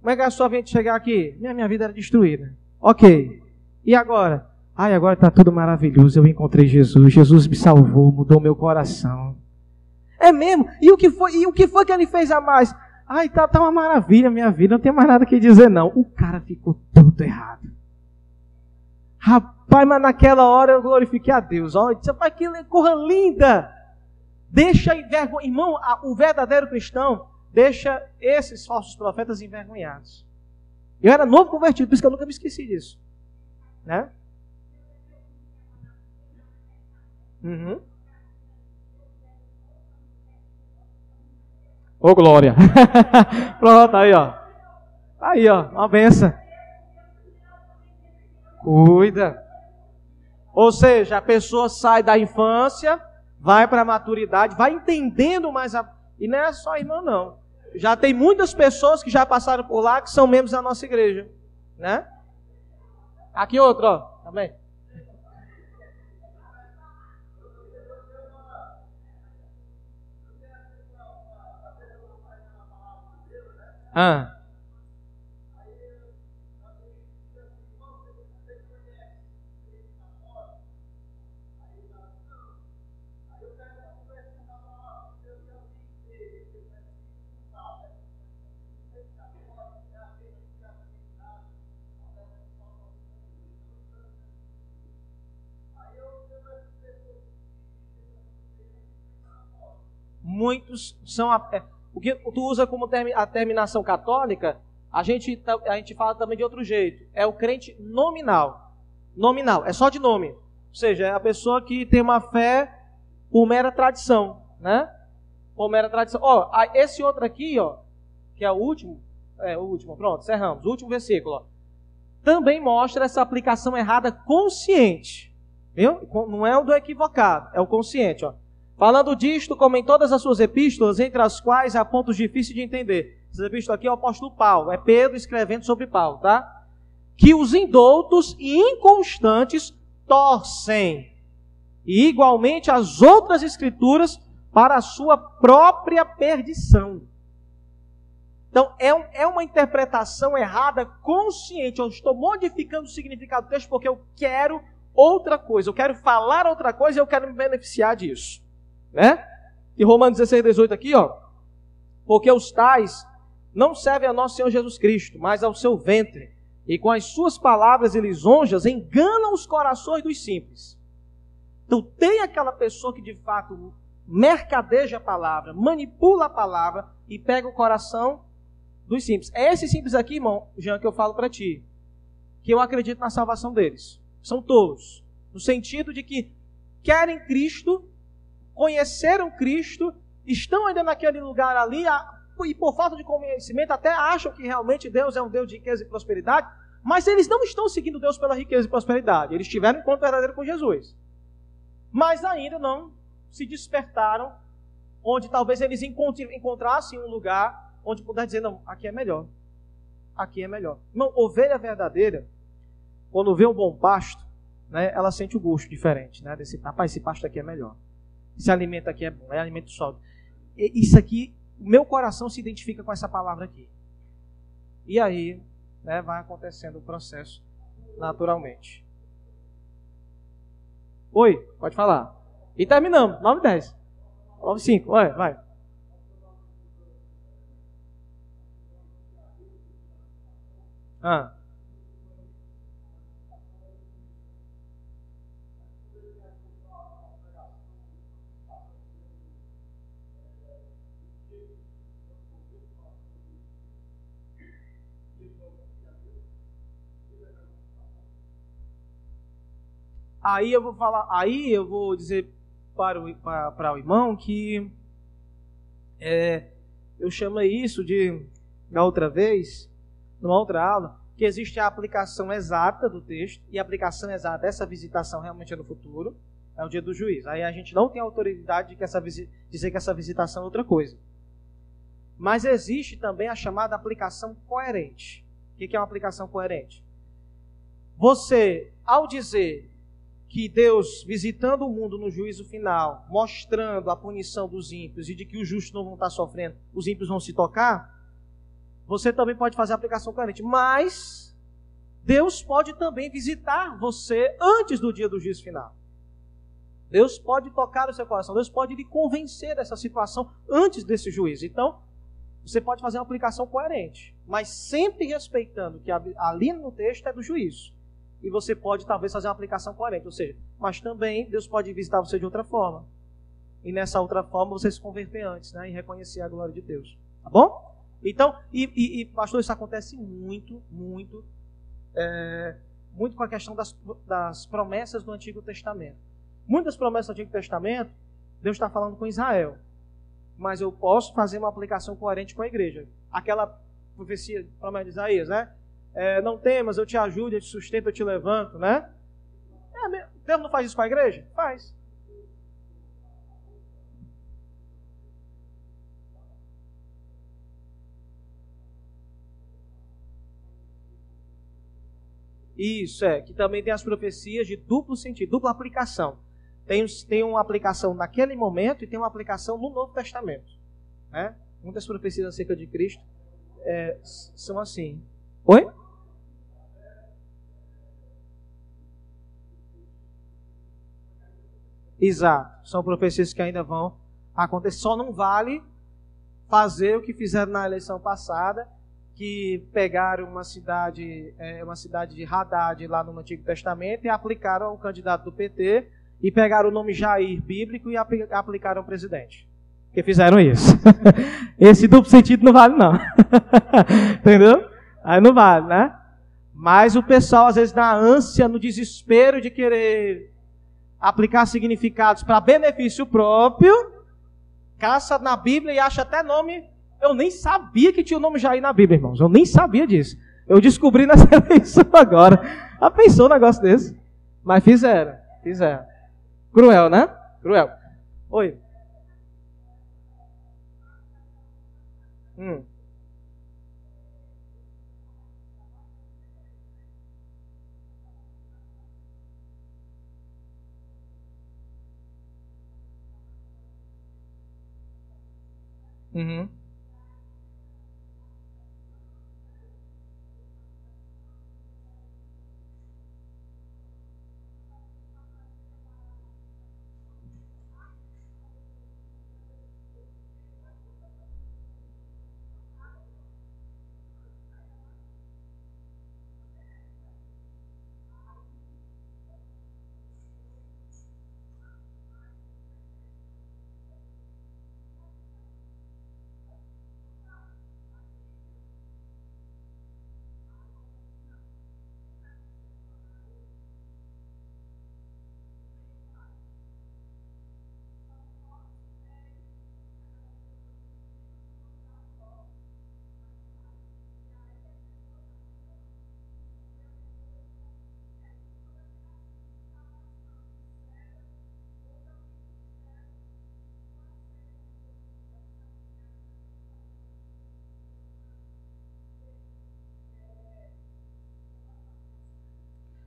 Como é que é a sua vida chegar aqui? Minha, minha vida era destruída. Ok. E agora? Ai, agora está tudo maravilhoso. Eu encontrei Jesus. Jesus me salvou, mudou meu coração. É mesmo? E o que foi, e o que, foi que ele fez a mais? Ai, tá, tá uma maravilha minha vida, não tem mais nada que dizer, não. O cara ficou tudo errado. Rapaz, mas naquela hora eu glorifiquei a Deus. Olha, disse, rapaz, que corra linda. Deixa envergonhar. Irmão, o verdadeiro cristão deixa esses falsos profetas envergonhados. Eu era novo convertido, por isso que eu nunca me esqueci disso. Né? Uhum. Ô oh, glória. Pronto, aí ó. Aí ó, uma benção. Cuida. Ou seja, a pessoa sai da infância, vai para a maturidade, vai entendendo mais a. E não é só irmã, não. Já tem muitas pessoas que já passaram por lá que são membros da nossa igreja. Né? Aqui outro, ó. Também. Ah. Muitos são o que tu usa como a terminação católica, a gente, a gente fala também de outro jeito. É o crente nominal. Nominal, é só de nome. Ou seja, é a pessoa que tem uma fé por mera tradição, né? Por mera tradição. Ó, esse outro aqui, ó, que é o último, é o último, pronto, cerramos. O último versículo, ó, também mostra essa aplicação errada consciente. Viu? Não é o do equivocado, é o consciente, ó. Falando disto, como em todas as suas epístolas, entre as quais há pontos difíceis de entender. Essa epístola aqui é o apóstolo Paulo, é Pedro escrevendo sobre Paulo, tá? Que os indoutos e inconstantes torcem, e igualmente as outras escrituras, para a sua própria perdição. Então, é, um, é uma interpretação errada, consciente. Eu estou modificando o significado do texto porque eu quero outra coisa, eu quero falar outra coisa e eu quero me beneficiar disso né? E Romanos 16, 18 aqui, ó. Porque os tais não servem a nosso Senhor Jesus Cristo, mas ao seu ventre, e com as suas palavras e lisonjas enganam os corações dos simples. Então tem aquela pessoa que de fato mercadeja a palavra, manipula a palavra e pega o coração dos simples. É esse simples aqui, irmão, Jean, que eu falo para ti, que eu acredito na salvação deles. São todos. No sentido de que querem Cristo, conheceram Cristo, estão ainda naquele lugar ali, e por falta de conhecimento até acham que realmente Deus é um Deus de riqueza e prosperidade, mas eles não estão seguindo Deus pela riqueza e prosperidade. Eles tiveram um encontro verdadeiro com Jesus. Mas ainda não se despertaram, onde talvez eles encontrassem um lugar onde pudessem dizer: não, aqui é melhor. Aqui é melhor. Irmão, ovelha verdadeira, quando vê um bom pasto, né, ela sente o gosto diferente. Né, desse, rapaz, esse pasto aqui é melhor. Esse alimento aqui é bom, é alimento sólido. Isso aqui, meu coração se identifica com essa palavra aqui. E aí, né, vai acontecendo o processo naturalmente. Oi, pode falar. E terminamos, 9 e 10. 9 e 5, vai, vai. Ah. Aí eu vou falar, aí eu vou dizer para o, para, para o irmão que é, eu chamo isso de, da outra vez, numa outra aula, que existe a aplicação exata do texto, e a aplicação exata dessa visitação realmente é no futuro, é o dia do juiz. Aí a gente não tem autoridade de que essa, dizer que essa visitação é outra coisa. Mas existe também a chamada aplicação coerente. O que é uma aplicação coerente? Você, ao dizer que Deus, visitando o mundo no juízo final, mostrando a punição dos ímpios e de que os justos não vão estar sofrendo, os ímpios vão se tocar, você também pode fazer a aplicação coerente. Mas Deus pode também visitar você antes do dia do juízo final. Deus pode tocar o seu coração, Deus pode lhe convencer dessa situação antes desse juízo. Então, você pode fazer uma aplicação coerente, mas sempre respeitando que ali no texto é do juízo e você pode talvez fazer uma aplicação coerente. Ou seja, mas também Deus pode visitar você de outra forma. E nessa outra forma você se converter antes, né? E reconhecer a glória de Deus. Tá bom? Então, e, e, e pastor, isso acontece muito, muito, é, muito com a questão das, das promessas do Antigo Testamento. Muitas promessas do Antigo Testamento, Deus está falando com Israel. Mas eu posso fazer uma aplicação coerente com a igreja. Aquela profecia, promessa de Isaías, né? É, não temas, eu te ajudo, eu te sustento, eu te levanto, né? É, Deus não faz isso com a igreja? Faz. Isso, é, que também tem as profecias de duplo sentido, dupla aplicação. Tem, tem uma aplicação naquele momento e tem uma aplicação no Novo Testamento. Né? Muitas profecias acerca de Cristo é, são assim. Oi? Exato. São profecias que ainda vão acontecer. Só não vale fazer o que fizeram na eleição passada, que pegaram uma cidade, é, uma cidade de Haddad lá no Antigo Testamento e aplicaram ao candidato do PT e pegaram o nome Jair bíblico e aplicaram ao presidente. Que fizeram isso. Esse duplo sentido não vale, não. Entendeu? Aí não vale, né? Mas o pessoal, às vezes, na ânsia, no desespero de querer aplicar significados para benefício próprio, caça na Bíblia e acha até nome. Eu nem sabia que tinha o nome Jair na Bíblia, irmãos. Eu nem sabia disso. Eu descobri nessa eleição agora. Já pensou um negócio desse? Mas fizeram, fizeram. Cruel, né? Cruel. Oi. Hum. Uhum.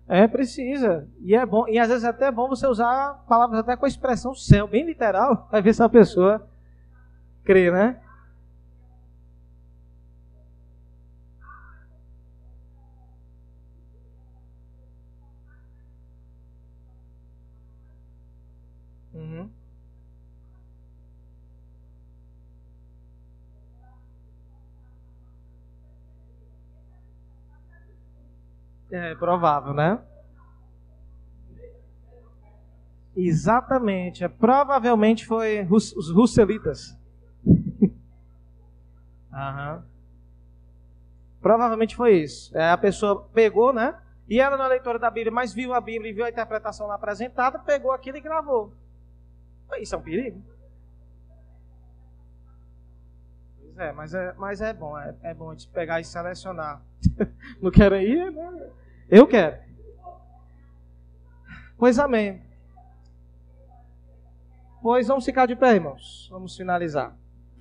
É, precisa. E é bom, e às vezes é até bom você usar palavras até com a expressão céu, bem literal, vai ver se a pessoa crê, né? É provável, né? Exatamente. É, provavelmente foi os russelitas. Aham. Provavelmente foi isso. É, a pessoa pegou, né? E ela na leitura da Bíblia, mas viu a Bíblia e viu a interpretação lá apresentada, pegou aquilo e gravou. Isso é um perigo. Pois é, mas é, mas é bom, é, é bom de pegar e selecionar. Não querem ir? Né? Eu quero. Pois amém. Pois vamos ficar de pé, irmãos. Vamos finalizar.